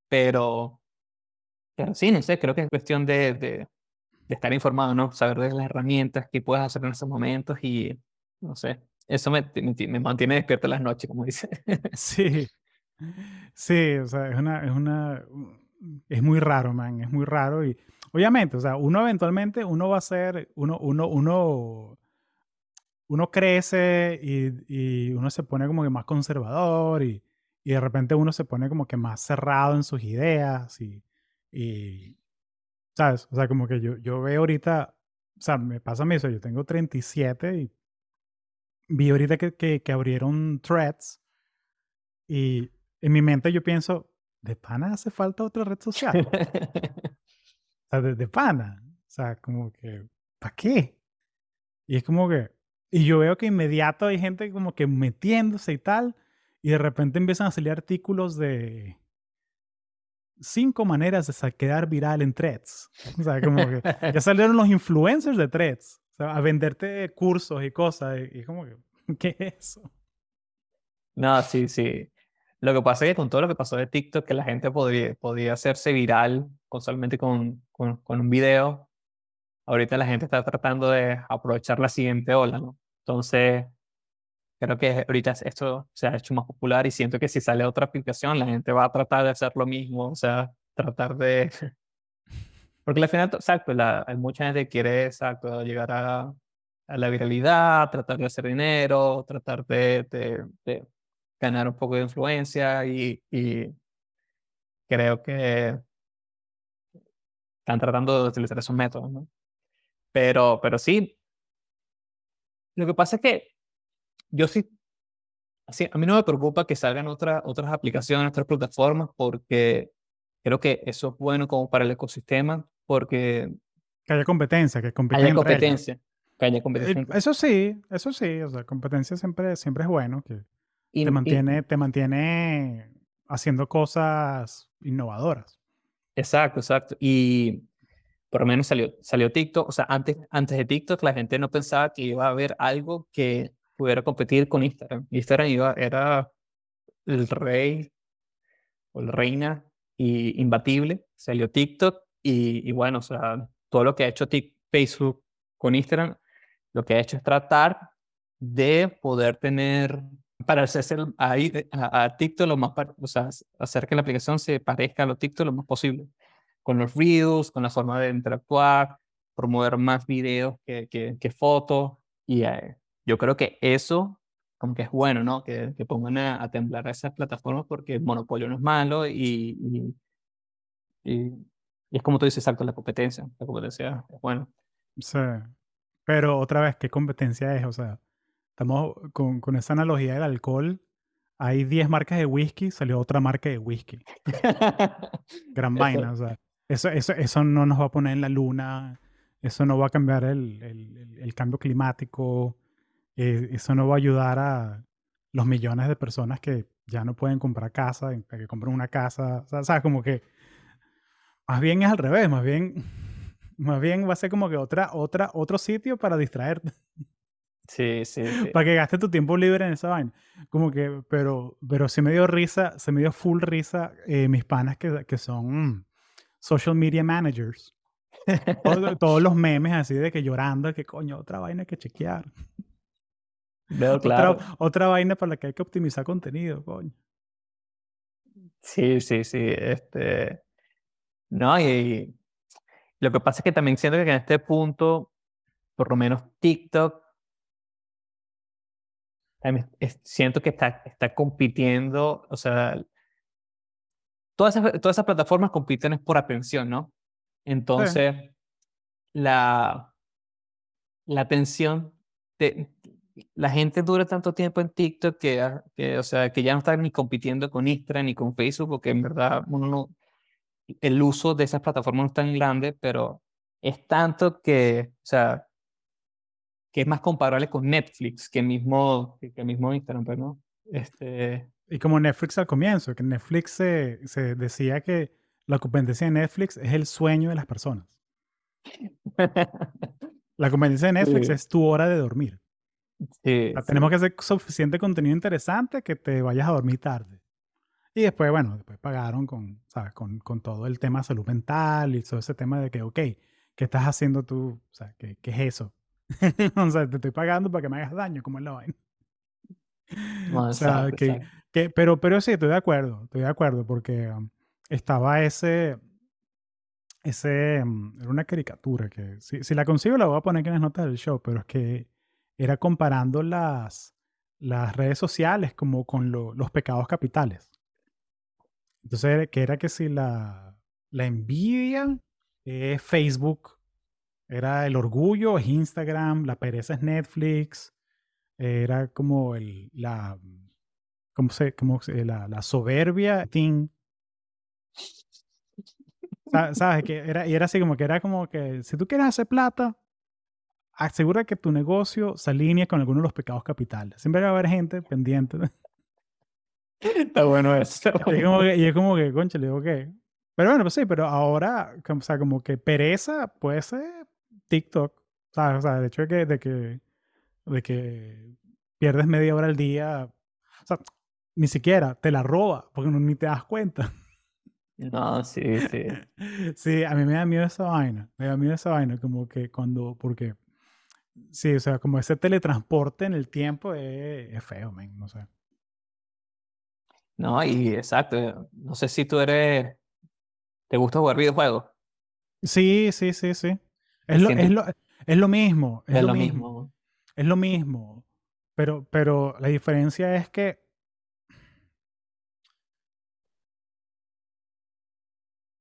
Pero, pero sí, no sé, creo que es cuestión de, de, de estar informado, ¿no? Saber de las herramientas que puedes hacer en esos momentos y, no sé, eso me, me, mantiene despierto en las noches, como dice. Sí, sí, o sea, es una, es una, es muy raro, man, es muy raro y obviamente, o sea, uno eventualmente, uno va a ser, uno, uno, uno, uno crece y, y uno se pone como que más conservador y, y de repente uno se pone como que más cerrado en sus ideas y, y ¿sabes? O sea, como que yo, yo veo ahorita, o sea, me pasa a mí eso, yo tengo 37 y vi ahorita que, que, que abrieron threads y en mi mente yo pienso, de pana hace falta otra red social. o sea, de, de, pana. O sea, como que, ¿para qué? Y es como que, y yo veo que inmediato hay gente como que metiéndose y tal. Y de repente empiezan a salir artículos de cinco maneras de quedar viral en threads. O sea, como que ya salieron los influencers de threads. O sea, a venderte cursos y cosas. Y, como que, ¿qué es eso? No, sí, sí. Lo que pasa es que con todo lo que pasó de TikTok, que la gente podría, podía hacerse viral con solamente con, con, con un video, ahorita la gente está tratando de aprovechar la siguiente ola, ¿no? Entonces, creo que ahorita esto se ha hecho más popular y siento que si sale otra aplicación, la gente va a tratar de hacer lo mismo, o sea, tratar de... Porque al final, exacto, la, mucha gente quiere, exacto, llegar a, a, la viralidad, tratar de hacer dinero, tratar de, de, de ganar un poco de influencia y, y creo que están tratando de utilizar esos métodos, ¿no? Pero, pero sí, lo que pasa es que yo sí, así, a mí no me preocupa que salgan otras otras aplicaciones, otras plataformas, porque creo que eso es bueno como para el ecosistema, porque... Que haya competencia, que haya competencia. Que haya competencia. Eh, eso sí, eso sí, o sea, competencia siempre, siempre es bueno, que te, mantiene, te mantiene haciendo cosas innovadoras. Exacto, exacto. Y por lo menos salió, salió TikTok, o sea, antes, antes de TikTok la gente no pensaba que iba a haber algo que pudiera competir con Instagram. Instagram iba, era el rey o la reina y imbatible. Salió TikTok y, y bueno, o sea, todo lo que ha hecho Facebook con Instagram, lo que ha hecho es tratar de poder tener, para hacer ahí a, a, TikTok lo más, o sea, hacer que la aplicación se parezca a lo TikTok lo más posible con los reels, con la forma de interactuar, promover más videos que, que, fotos. Y eh, yo creo que eso, como que es bueno, ¿no? Que, que pongan a, temblar a esas plataformas porque el monopolio no es malo y, y, y, es como tú dices, exacto, la competencia. La competencia es bueno. Sí. Pero otra vez, ¿qué competencia es? O sea, estamos con, con esa analogía del alcohol. Hay 10 marcas de whisky, salió otra marca de whisky. Gran vaina, o sea. Eso, eso, eso no nos va a poner en la luna, eso no va a cambiar el, el, el cambio climático, eh, eso no va a ayudar a los millones de personas que ya no pueden comprar casa, que compren una casa, o sea, como que más bien es al revés, más bien, más bien va a ser como que otra, otra, otro sitio para distraerte. Sí, sí, Para que gastes tu tiempo libre en esa vaina. Como que, pero, pero se me dio risa, se me dio full risa eh, mis panas que, que son social media managers. todos, los memes así de que llorando, que coño, otra vaina que chequear. claro. otra, otra, vaina para la que hay que optimizar contenido, coño. Sí, sí, sí. Este... No, y, lo que pasa es que también siento que en este punto, por lo menos TikTok, siento que está, está compitiendo, o sea, todas esas, todas esas plataformas compiten es por atención, ¿no? Entonces, la, la atención, de, la gente dura tanto tiempo en TikTok que, que, o sea, que ya no está ni compitiendo con Instagram ni con Facebook, porque en verdad uno no, el uso de esas plataformas no es tan grande, pero es tanto que, o sea, que es más comparable con Netflix que el mismo, que mismo Instagram, pero pues, no. Este, y como Netflix al comienzo, que Netflix se, se decía que la competencia de Netflix es el sueño de las personas. la competencia de Netflix es tu hora de dormir. Sí, Tenemos que hacer suficiente contenido interesante que te vayas a dormir tarde. Y después, bueno, después pagaron con, ¿sabes? Con, con todo el tema de salud mental y todo ese tema de que, ok, ¿qué estás haciendo tú? O sea, ¿qué, qué es eso? o sea, te estoy pagando para que me hagas daño, como es la vaina. o sea, que, pero, pero sí, estoy de acuerdo, estoy de acuerdo, porque um, estaba ese, ese, um, era una caricatura que, si, si, la consigo la voy a poner aquí en las notas del show, pero es que era comparando las, las redes sociales como con los pecados capitales. Entonces, que era que si la, la envidia es Facebook, era el orgullo es Instagram, la pereza es Netflix, era como el, la, ¿cómo se, cómo se, la, la soberbia, ting. ¿Sabes? Que era, y era así como que era como que si tú quieres hacer plata, asegura que tu negocio se alinee con alguno de los pecados capitales. Siempre va a haber gente pendiente. Está bueno eso. Y, es como que, y es como que, concha, le digo que. Pero bueno, pues sí, pero ahora, o sea, como que pereza puede ser TikTok. ¿sabes? O sea, el hecho de que, de que, de que pierdes media hora al día. O sea, ni siquiera te la roba porque no, ni te das cuenta. No, sí, sí. Sí, a mí me da miedo esa vaina. Me da miedo esa vaina, como que cuando, porque, sí, o sea, como ese teletransporte en el tiempo es, es feo, men, no sé. No, y exacto. No sé si tú eres. ¿Te gusta jugar videojuegos? Sí, sí, sí, sí. Es lo, es lo, es lo mismo, es, Es lo mismo, mismo. es lo mismo. Pero, pero la diferencia es que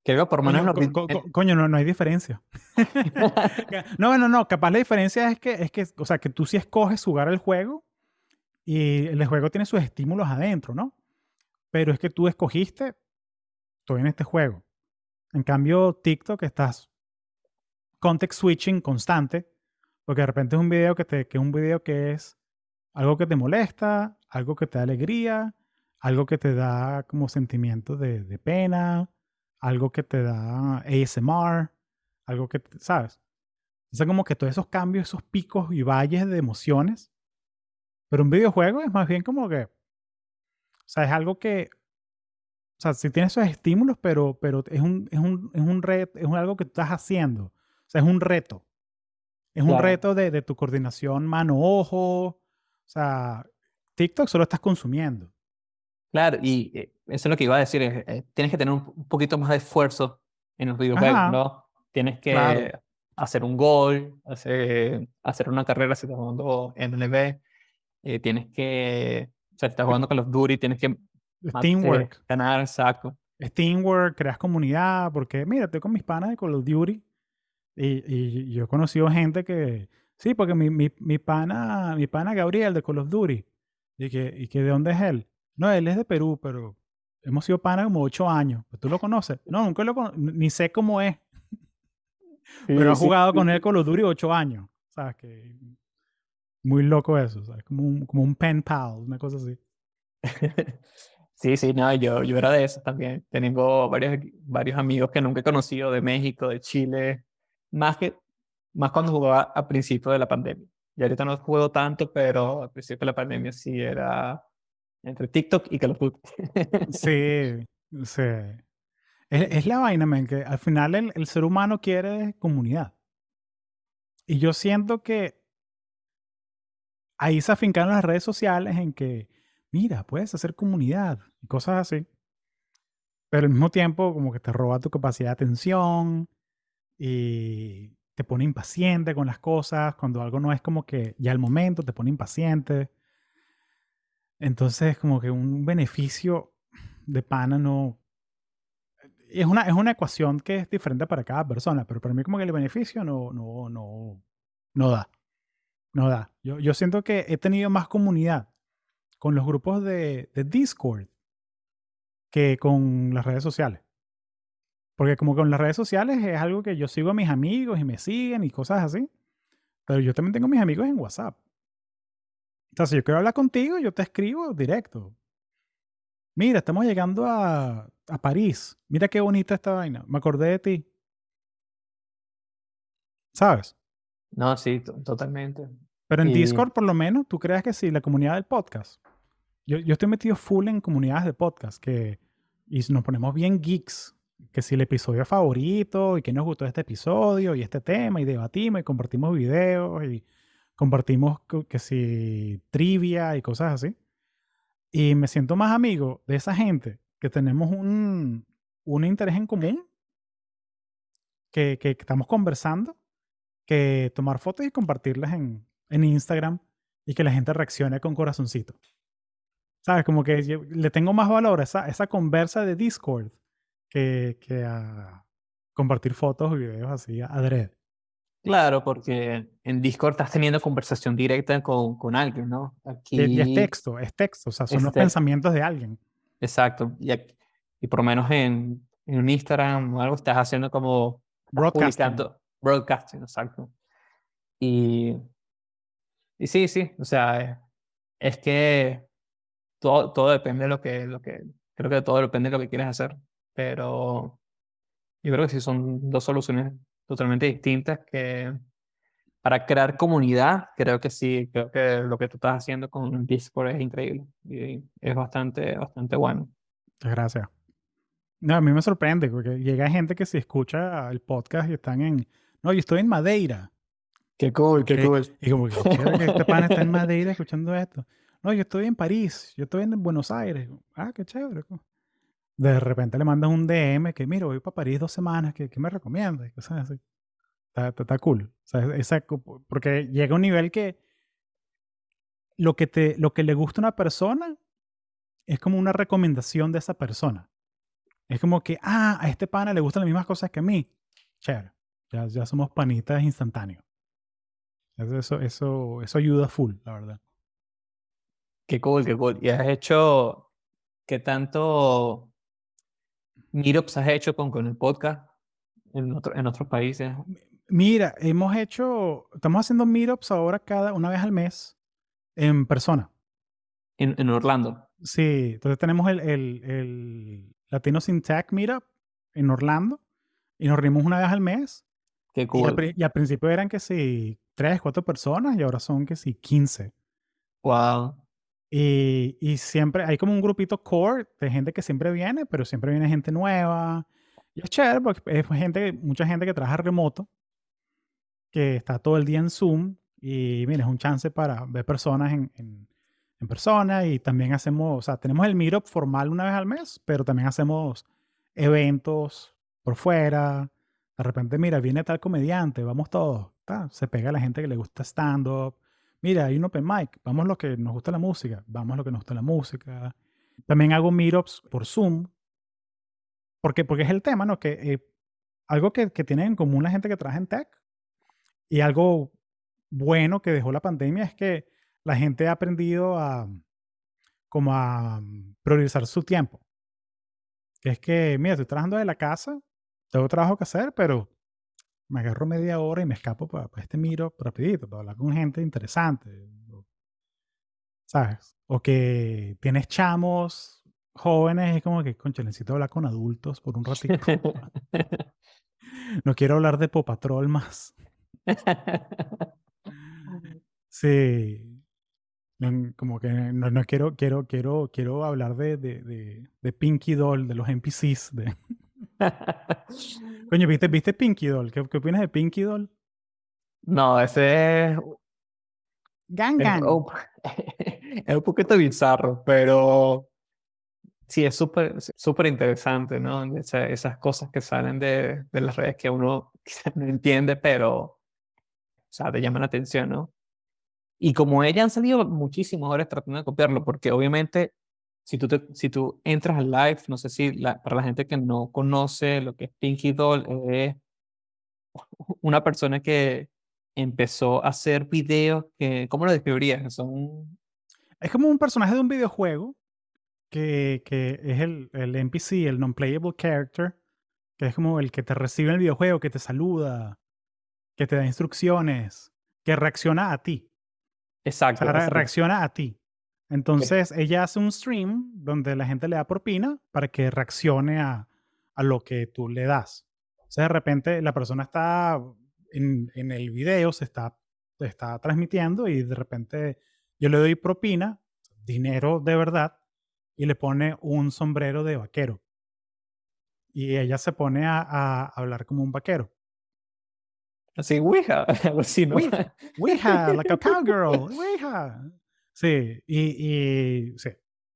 Creo por menos Coño, co- coño, no, no hay diferencia. No, bueno, no, capaz la diferencia es que, es que, o sea, que tú sí escoges jugar el juego y el juego tiene sus estímulos adentro, ¿no? Pero es que tú escogiste, estoy en este juego. En cambio, TikTok estás context switching constante, porque de repente es un video que, te, que es un video que es algo que te molesta, algo que te da alegría, algo que te da como sentimiento de, de pena, algo que te da ASMR, algo que, ¿sabes? O sea, como que todos esos cambios, esos picos y valles de emociones. Pero un videojuego es más bien como que, o sea, es algo que, o sea, sí tiene esos estímulos, pero, pero es un, es un, es un reto, es algo que tú estás haciendo. O sea, es un reto. Es un reto de, de tu coordinación mano-ojo. O sea, TikTok solo estás consumiendo. Claro, y eh, eso es lo que iba a decir. eh, tienes que tener un, poquito más de esfuerzo en los videojuegos. ¿no? Tienes que Claro. hacer un gol, hacer, hacer una carrera si estás jugando MLB. eh, tienes que, o sea, si estás jugando Call of Duty, tienes que ma- teamwork. eh, ganar, exacto. es teamwork, creas comunidad, porque mira, estoy con mis panas de Call of Duty y, y yo he conocido gente que, sí, porque mi, mi, mi pana, mi pana Gabriel de Call of Duty, y que, y que de dónde es él. No, él es de Perú, pero hemos sido panas como ocho años. Pues, ¿Tú lo conoces? No, nunca lo conozco, ni sé cómo es, pero he Sí, sí. jugado con él Call of Duty ocho años. ¿Sabes? Que muy loco eso, ¿sabes? Como un, como un pen pal, una cosa así. Sí, sí, no, yo, yo era de esos también. Tengo varios, varios amigos que nunca he conocido de México, de Chile, más que, más cuando jugaba a principio de la pandemia. Y ahorita no juego tanto, pero al principio de la pandemia sí era entre TikTok y Call of Duty. Sí, sí. Es, la vaina, men, que al final el, el ser humano quiere comunidad. Y yo siento que ahí se afincaron las redes sociales en que, mira, puedes hacer comunidad y cosas así. Pero al mismo tiempo como que te roba tu capacidad de atención y te pone impaciente con las cosas. Cuando algo no es como que ya el momento, te pone impaciente. Entonces como que un beneficio de pana no... Es una, es una ecuación que es diferente para cada persona, pero para mí como que el beneficio no, no, no, no da. No da. Yo, yo siento que he tenido más comunidad con los grupos de, de Discord que con las redes sociales. Porque como con las redes sociales es algo que yo sigo a mis amigos y me siguen y cosas así. Pero yo también tengo mis amigos en WhatsApp. O sea, si yo quiero hablar contigo, yo te escribo directo. Mira, estamos llegando a, a París. Mira qué bonita esta vaina. Me acordé de ti. ¿Sabes? No, sí, to- totalmente. Pero en Y- Discord, por lo menos, tú creas que sí, la comunidad del podcast. Yo, yo estoy metido full en comunidades de podcast que, y nos ponemos bien geeks. Que si el episodio favorito y que nos gustó este episodio y este tema y debatimos y compartimos videos y compartimos co- que si trivia y cosas así. Y me siento más amigo de esa gente que tenemos un, un interés en común, que, que estamos conversando, que tomar fotos y compartirlas en, en Instagram y que la gente reaccione con corazoncito. ¿Sabes? Como que le tengo más valor a esa, esa conversa de Discord que, que a compartir fotos y videos así adrede. Claro, porque en Discord estás teniendo conversación directa con, con alguien, ¿no? Aquí, Y, es texto, es texto, o sea, son Es los texto. pensamientos de alguien. exacto. Y, aquí- y por lo menos en, en un Instagram o algo estás haciendo como Broadcasting. broadcasting, exacto. Y, y sí, sí, o sea, es, es que todo, todo depende de lo que, lo que, creo que todo depende de lo que quieres hacer, pero yo creo que sí son dos soluciones totalmente distintas que para crear comunidad, creo que sí, creo que lo que tú estás haciendo con Discord es increíble y es bastante, bastante bueno. Muchas gracias. No, a mí me sorprende porque llega gente que se escucha el podcast y están en, no, yo estoy en Madeira. Qué cool, qué cool. Y como que este pan está en Madeira escuchando esto. No, yo estoy en París, yo estoy en Buenos Aires. Ah, qué chévere. De repente le mandas un DM que, mira, voy para París dos semanas, ¿qué, qué me recomiendas? Cosas así. Está, está, está cool. O sea, esa, porque llega un nivel que lo que, te, lo que le gusta a una persona es como una recomendación de esa persona. Es como que, ah, a este pana le gustan las mismas cosas que a mí. Chévere. Ya, ya somos panitas instantáneos. Eso, eso, eso ayuda full, la verdad. Qué cool, qué cool. ¿Y has hecho qué tanto meetups has hecho con, con el podcast en, otro, en otros países? Mira, hemos hecho, estamos haciendo meetups ahora cada una vez al mes en persona. En, en Orlando. Sí, entonces tenemos el, el, el Latino Syntax Meetup en Orlando y nos reunimos una vez al mes. Qué cool. Y al, y al, principio eran que sí, tres, cuatro personas y ahora son que sí, quince. Wow. Y, siempre hay como un grupito core de gente que siempre viene, pero siempre viene gente nueva. Y es chévere porque es gente, mucha gente que trabaja remoto, que está todo el día en Zoom. Y mira, es un chance para ver personas en, en, en persona. Y también hacemos, o sea, tenemos el meetup formal una vez al mes, pero también hacemos eventos por fuera. De repente, mira, viene tal comediante, vamos todos. Se pega a la gente que le gusta stand-up mira, hay un open mic, vamos a lo que nos gusta la música, vamos a lo que nos gusta la música. También hago meetups por Zoom, porque, porque es el tema, ¿no? Que eh, algo que, que tienen en común la gente que trabaja en tech y algo bueno que dejó la pandemia es que la gente ha aprendido a como a priorizar su tiempo. Es que, mira, estoy trabajando de la casa, tengo trabajo que hacer, pero me agarro media hora y me escapo para, para este miro rapidito, para hablar con gente interesante. ¿Sabes? O que tienes chamos jóvenes es como que, concha, necesito hablar con adultos por un ratito. no quiero hablar de Popatrol más. Sí. Como que no, no, quiero, quiero, quiero, quiero hablar de, de, de, de Pinky Doll, de los NPCs. De... Coño, ¿viste, ¿viste Pinky Doll? ¿Qué, ¿Qué, opinas de Pinky Doll? No, ese es... Gang Gang. Es, es un poquito bizarro, pero sí, es súper súper interesante, ¿no? Esa, esas cosas que salen de, de, las redes que uno no entiende, pero, o sea, te llaman la atención, ¿no? Y como ella han salido muchísimos ahora tratando de copiarlo, porque obviamente si tú, te, si tú entras al live, no sé si la, para la gente que no conoce lo que es Pinky Doll, es una persona que empezó a hacer videos que, ¿cómo lo describirías? Son... Es como un personaje de un videojuego que, que es el, el NPC, el non-playable character, que es como el que te recibe en el videojuego, que te saluda, que te da instrucciones, que reacciona a ti. Exacto. O sea, reacciona a ti. Entonces ella hace un stream donde la gente le da propina para que reaccione a, a lo que tú le das. O sea, de repente la persona está en, en el video, se está, se está transmitiendo y de repente yo le doy propina, dinero de verdad, y le pone un sombrero de vaquero. Y ella se pone a, a hablar como un vaquero. Así, Ouija, algo así, ¿no? Ouija, Ouija like a cowgirl, Ouija. Sí, y, y sí.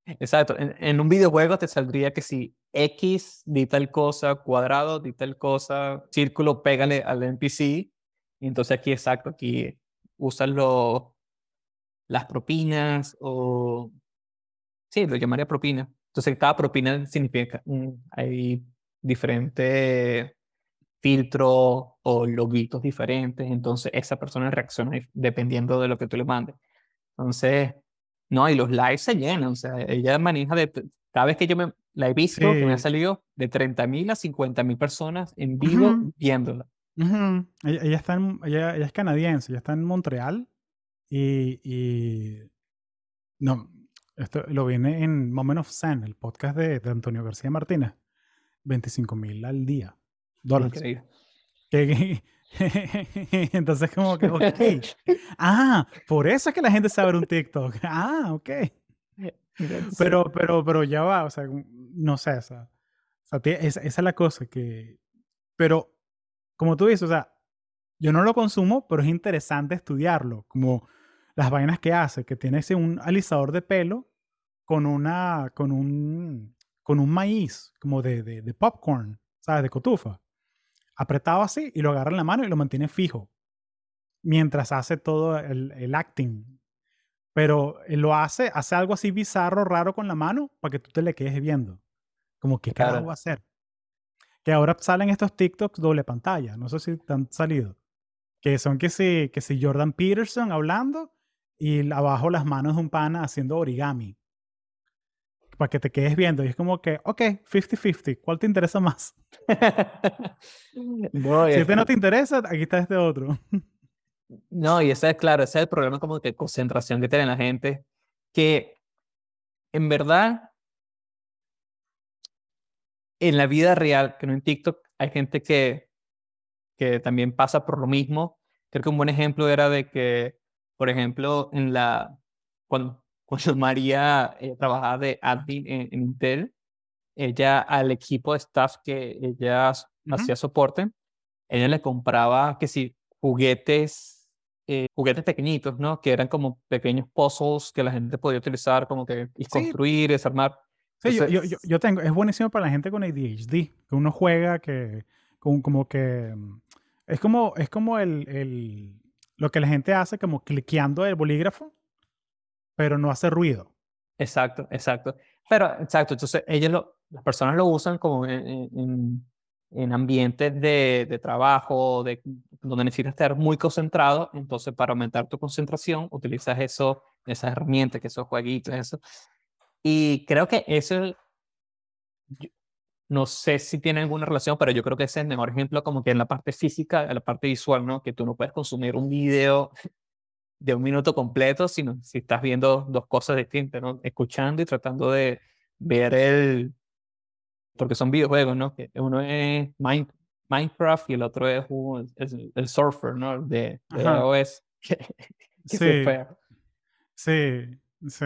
Exacto. En, un videojuego te saldría que si X di tal cosa, cuadrado di tal cosa, círculo pégale al NPC. Y entonces aquí, exacto, aquí usan las propinas o... Sí, lo llamaría propina. Entonces cada propina significa, hay diferentes filtros o loguitos diferentes. Entonces esa persona reacciona dependiendo de lo que tú le mandes. Entonces, no, y los lives se llenan, o sea, ella maneja de, cada vez que yo me, la he visto, sí. que me ha salido de 30 mil a 50 mil personas en vivo uh -huh. viéndola. Uh -huh. ella, ella, está en, ella, ella, es canadiense, ella está en Montreal y, y no, esto lo viene en Moment of Zen, el podcast de, de Antonio García Martínez. 25 mil al día. Dólares. Que, Entonces como que, ok. Ah, por eso es que la gente sabe un TikTok. Ah, ok. Pero, pero, pero ya va, o sea, no sé, o sea, esa, es la cosa que, pero como tú dices, o sea, yo no lo consumo, pero es interesante estudiarlo, como las vainas que hace, que tiene ese un alisador de pelo con una, con un, con un maíz, como de, de, de popcorn, ¿sabes? De cotufa. Apretado así y lo agarra en la mano y lo mantiene fijo. Mientras hace todo el, el acting. Pero él lo hace, hace algo así bizarro, raro con la mano para que tú te le quedes viendo. Como que carajo va a hacer. Que ahora salen estos TikToks doble pantalla. No sé si te han salido. Que son que si, que si Jordan Peterson hablando y abajo las manos de un pana haciendo origami. Para que te quedes viendo. Y es como que, ok, 50-50. ¿Cuál te interesa más? si este no te interesa, aquí está este otro. no, y ese es claro, ese es el problema como de concentración que tiene la gente. Que en verdad en la vida real, que no en TikTok, hay gente que, que también pasa por lo mismo. Creo que un buen ejemplo era de que, por ejemplo, en la, cuando, cuando María eh, trabajaba de admin en, Intel, ella al equipo de staff que ella hacía soporte, ella le compraba que si juguetes, eh, juguetes pequeñitos, ¿no? Que eran como pequeños puzzles que la gente podía utilizar como que y construir, desarmar. Sí, yo, yo, yo, tengo, es buenísimo para la gente con ADHD, que uno juega, que como que mm, es como, es como el, el, lo que la gente hace como cliqueando el bolígrafo, pero no hace ruido. Exacto, exacto. Pero, exacto, entonces ellos lo, las personas lo usan como en, en, ambientes de, de, trabajo, de, donde necesitas estar muy concentrado, entonces para aumentar tu concentración utilizas eso, esas herramientas, que esos jueguitos, eso. Y creo que eso, no sé si tiene alguna relación, pero yo creo que ese es el mejor ejemplo como que en la parte física, en la parte visual, ¿no? Que tú no puedes consumir un video de un minuto completo, sino si estás viendo dos cosas distintas, ¿no? Escuchando y tratando de ver el... Porque son videojuegos, ¿no? Que uno es Minecraft y el otro es, el, Surfer, ¿no? De, de iOS. sí. sí, sí.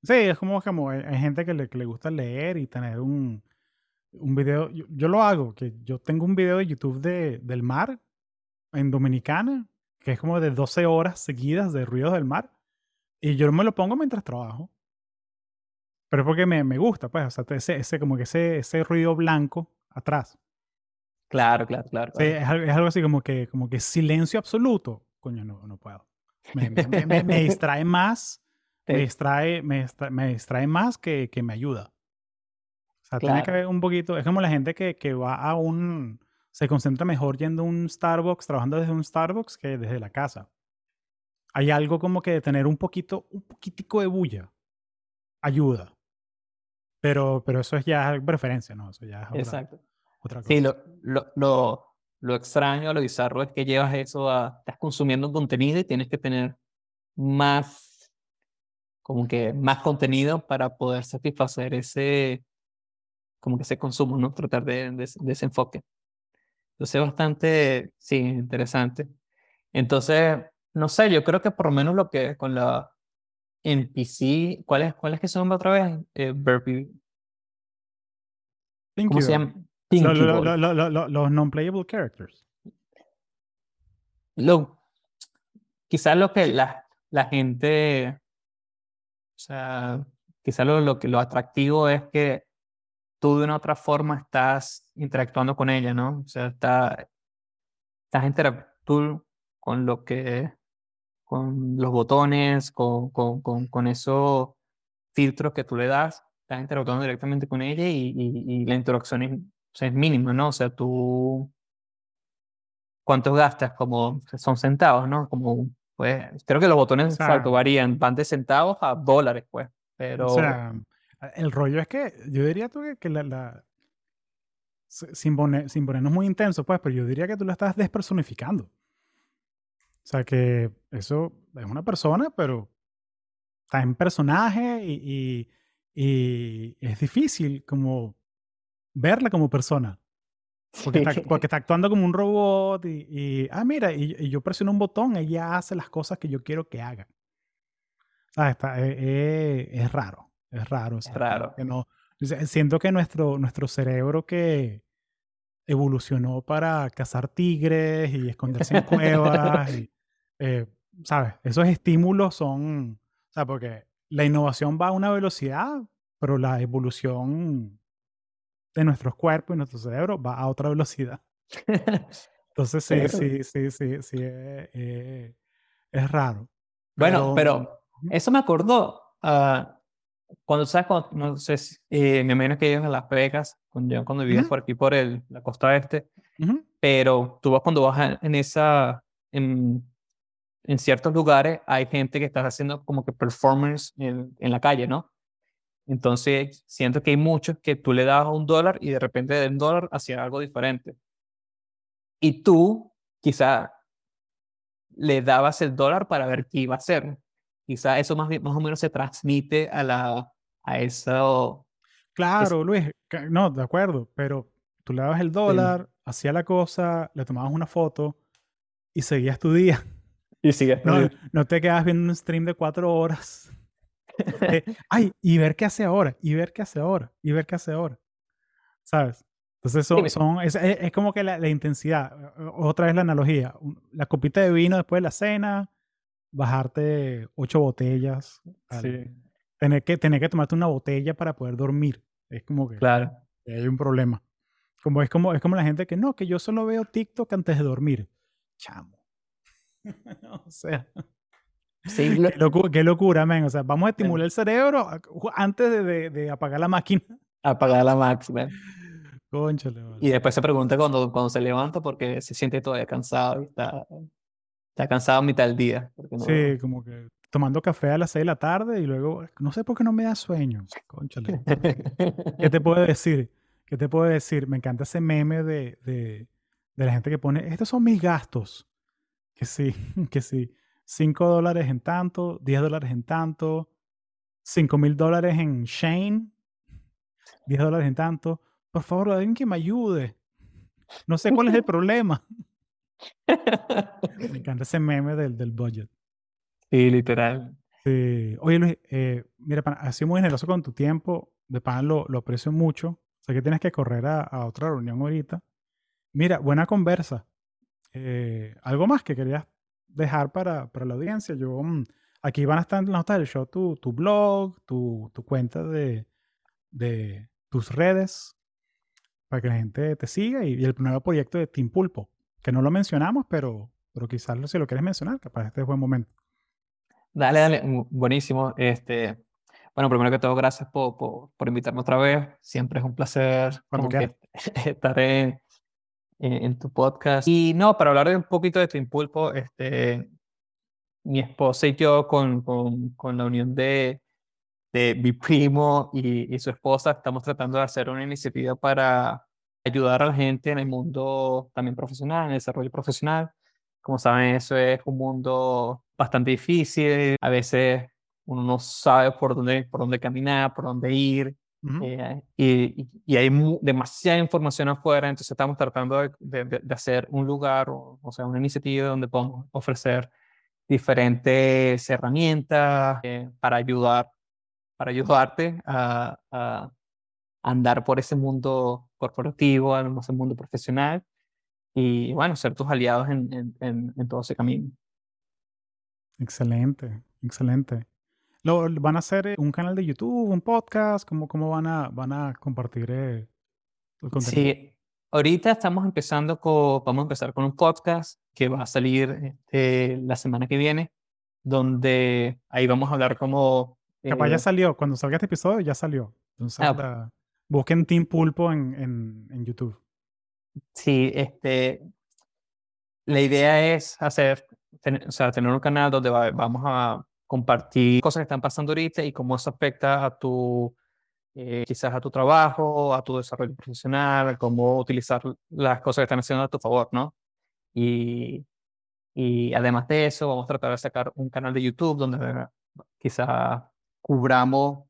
Sí, es como, como hay, gente que le, que le, gusta leer y tener un, un video. Yo, lo hago, que yo tengo un video de YouTube de, del mar en Dominicana, que es como de 12 horas seguidas de ruidos del mar. Y yo me lo pongo mientras trabajo. Pero es porque me, me gusta, pues, o sea, ese, ese, como que ese, ese ruido blanco atrás. Claro, claro, claro. Sí, es, algo así como que, como que silencio absoluto. Coño, no, no puedo. Me, me, me distrae más me, distrae, me, me distrae más que, que, me ayuda. O sea, tiene que ver un poquito, es como la gente que, que va a un, se concentra mejor yendo a un Starbucks, trabajando desde un Starbucks que desde la casa. Hay algo como que de tener un poquito, un poquitico de bulla ayuda. Pero, pero eso es ya preferencia, ¿no? Eso ya es otra, Exacto. otra cosa. Sí, lo, lo, lo, lo extraño, lo bizarro es que llevas eso a, estás consumiendo un contenido y tienes que tener más como que más contenido para poder satisfacer ese, como que ese consumo, ¿no? Tratar de, de, ese enfoque. Entonces, bastante, sí, interesante. Entonces, no sé, yo creo que por lo menos lo que con la NPC, ¿cuáles cuáles que son otra vez? Eh, Burpee. ¿Cómo se llama? los non-playable characters. Lo, quizás lo que la, la gente o sea, quizá lo, lo, lo atractivo es que tú de una otra forma estás interactuando con ella, ¿no? O sea, está, estás interactuando con lo que, con los botones, con, con, con, con esos filtros que tú le das, estás interactuando directamente con ella y, y, la interacción es, o sea, es mínima, ¿no? O sea, tú, ¿cuántos gastas? Como, son centavos, ¿no? Como pues creo que los botones varían, van de centavos a dólares, pues. Pero... O sea, el rollo es que yo diría tú que, la, sin, poner, sin ponernos muy intenso, pues, pero yo diría que tú la estás despersonificando. O sea, que eso es una persona, pero está en personaje y, y, y es difícil como verla como persona. Porque, está, porque está actuando como un robot y, y ah, mira, y, yo presiono un botón, ella hace las cosas que yo quiero que haga. ¿Sabes? Está, eh, eh, es raro, es raro. o Es sea, raro. que no, siento que nuestro, nuestro cerebro que evolucionó para cazar tigres y esconderse en cuevas, y, eh, ¿sabes? Esos estímulos son, o sea, porque la innovación va a una velocidad, pero la evolución de nuestros cuerpos y nuestro cerebro va a otra velocidad. Entonces, sí, Pero- sí, sí, sí, sí, eh, eh, es raro. Bueno, pero Ujú. eso me acordó ah, cuando, ¿sabes? Cuando, no sé, eh, me imagino que vives en Las Vegas, cuando, cuando vivías Ujú. por aquí, por el, la costa este, Ujú. pero tú vas cuando vas en esa, en, en ciertos lugares, hay gente que está haciendo como que performance en, en la calle, ¿no? Entonces, siento que hay muchos que tú le das un dólar y de repente de un dólar hacía algo diferente. Y tú, quizá, le dabas el dólar para ver qué iba a hacer. Quizá eso más, bien- más o menos se transmite a, la, a eso. Claro, Luis, no, de acuerdo, pero tú le dabas el dólar, hacía la cosa, le tomabas una foto y seguías tu día. Y sigue. No, no te quedas viendo un stream de cuatro horas. Eh, ay, y ver qué hace ahora, y ver qué hace ahora, y ver qué hace ahora. ¿Sabes? Entonces son, son- es, es- como que la, la intensidad, otra vez la analogía, la copita de vino después de la cena, bajarte ocho botellas, Sí, tener, que, tener que tomarte una botella para poder dormir. Es como que claro. hay un problema. Como es como es como la gente que no, que yo solo veo TikTok antes de dormir. Chamo. o sea, Sí, lo- qué, locu- qué locura. O sea, vamos a estimular el cerebro antes de, de- de apagar la máquina. apagar la máxima. Cónchale, vale. Y después se pregunta cuando, cuando se levanta porque se siente todavía cansado y está, está cansado a mitad del día. no- Sí, como que tomando café a las 6 de la tarde y luego, no sé por qué no me da sueño. Cónchale. ¿Qué te puedo decir? ¿Qué te puedo decir? Me encanta ese meme de, de, de la gente que pone, estos son mis gastos. Que sí, que sí. 5 dólares en tanto, 10 dólares en tanto, 5 mil dólares en Shane, 10 dólares en tanto. Por favor, alguien que me ayude. No sé cuál es el problema. Me encanta ese meme del, del budget. Sí, literal. Oye, Luis, eh, mira, pana, has sido muy generoso con tu tiempo. De pan lo, lo aprecio mucho. Sé que tienes que correr a, a otra reunión ahorita. Mira, buena conversa. Eh, ¿Algo más que querías dejar para, para la audiencia? Yo, mm, aquí van a estar en las notas del show tu, tu blog, tu, tu cuenta de, de tus redes, para que la gente te siga y, y el nuevo proyecto de Team Pulpo, que no lo mencionamos, pero, pero quizás si lo quieres mencionar, capaz este es buen momento. Dale, dale, bu- buenísimo. Este, bueno, primero que todo, gracias por, por, por invitarme otra vez. Siempre es un placer estar en, en, en tu podcast. Y no, para hablar de un poquito de tu impulpo, este, mi esposa y yo con, con, con la unión de, de mi primo y, y su esposa estamos tratando de hacer una iniciativa para ayudar a la gente en el mundo también profesional, en el desarrollo profesional. Como saben, eso es un mundo bastante difícil. A veces uno no sabe por dónde, por dónde caminar, por dónde ir. Ujú. eh, y, y- hay demasiada información afuera, entonces estamos tratando de, de- de- de hacer un lugar, o, o sea, una iniciativa donde podamos ofrecer diferentes herramientas eh, para ayudar, para ayudarte a, a andar por ese mundo corporativo, a ese mundo profesional y bueno, ser tus aliados en, en, en, en todo ese camino. Excelente, excelente. Lo, ¿Van a hacer eh, un canal de YouTube, un podcast? ¿Cómo, cómo van, a, van a compartir eh, el contenido? Sí, ahorita estamos empezando con, vamos a empezar con un podcast que va a salir este, la semana que viene, donde ahí vamos a hablar como... Capaz ya eh, salió, cuando salga este episodio ya salió. Entonces, Ah. la- busquen Team Pulpo en, en, en YouTube. Sí, este, la idea es hacer, tener, o sea, tener un canal donde va- vamos a compartir cosas que están pasando ahorita y cómo eso afecta a tu, eh, quizás a tu trabajo, a tu desarrollo profesional, cómo utilizar las cosas que están haciendo a tu favor, ¿no? Y, y además de eso, vamos a tratar de sacar un canal de YouTube donde quizás cubramos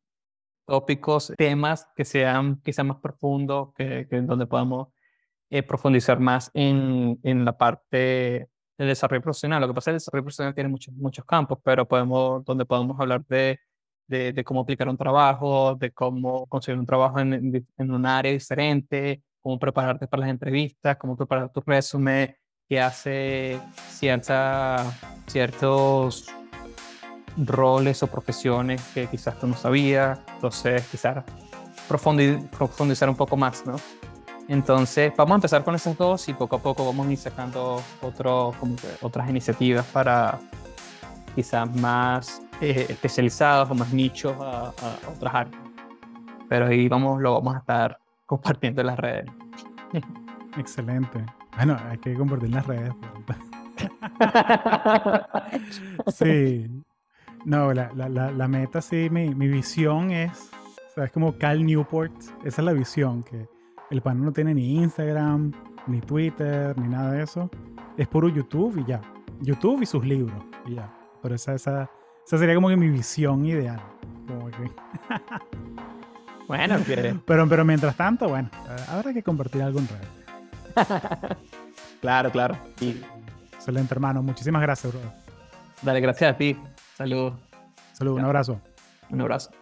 tópicos, temas que sean quizás más profundos, que, que donde podamos eh, profundizar más en, en la parte del desarrollo profesional. Lo que pasa es que el desarrollo profesional tiene muchos, muchos campos, pero podemos, donde podemos hablar de, de, de cómo aplicar un trabajo, de cómo conseguir un trabajo en, en, en un área diferente, cómo prepararte para las entrevistas, cómo preparar tu resumen, qué hace cierta, ciertos roles o profesiones que quizás tú no sabías, entonces quizás profundizar un poco más, ¿no? Entonces, vamos a empezar con esas dos y poco a poco vamos a ir sacando otro, como que otras iniciativas para quizás más eh, especializados o más nichos a, a, otras áreas. Pero ahí vamos, lo vamos a estar compartiendo en las redes. Excelente. Bueno, hay que compartir en las redes. sí. No, la, la, la, meta, sí, mi, mi visión es, ¿sabes? Como Cal Newport. Esa es la visión, que el panel no tiene ni Instagram, ni Twitter, ni nada de eso. Es puro YouTube y ya. YouTube y sus libros y ya. Pero esa, esa, esa sería como que mi visión ideal. Como que... bueno, pero, pero mientras tanto, bueno, habrá que compartir algo en claro, claro. Y... Excelente, hermano. Muchísimas gracias, bro. Dale, gracias a ti. Saludos. Saludos, un abrazo. Un abrazo.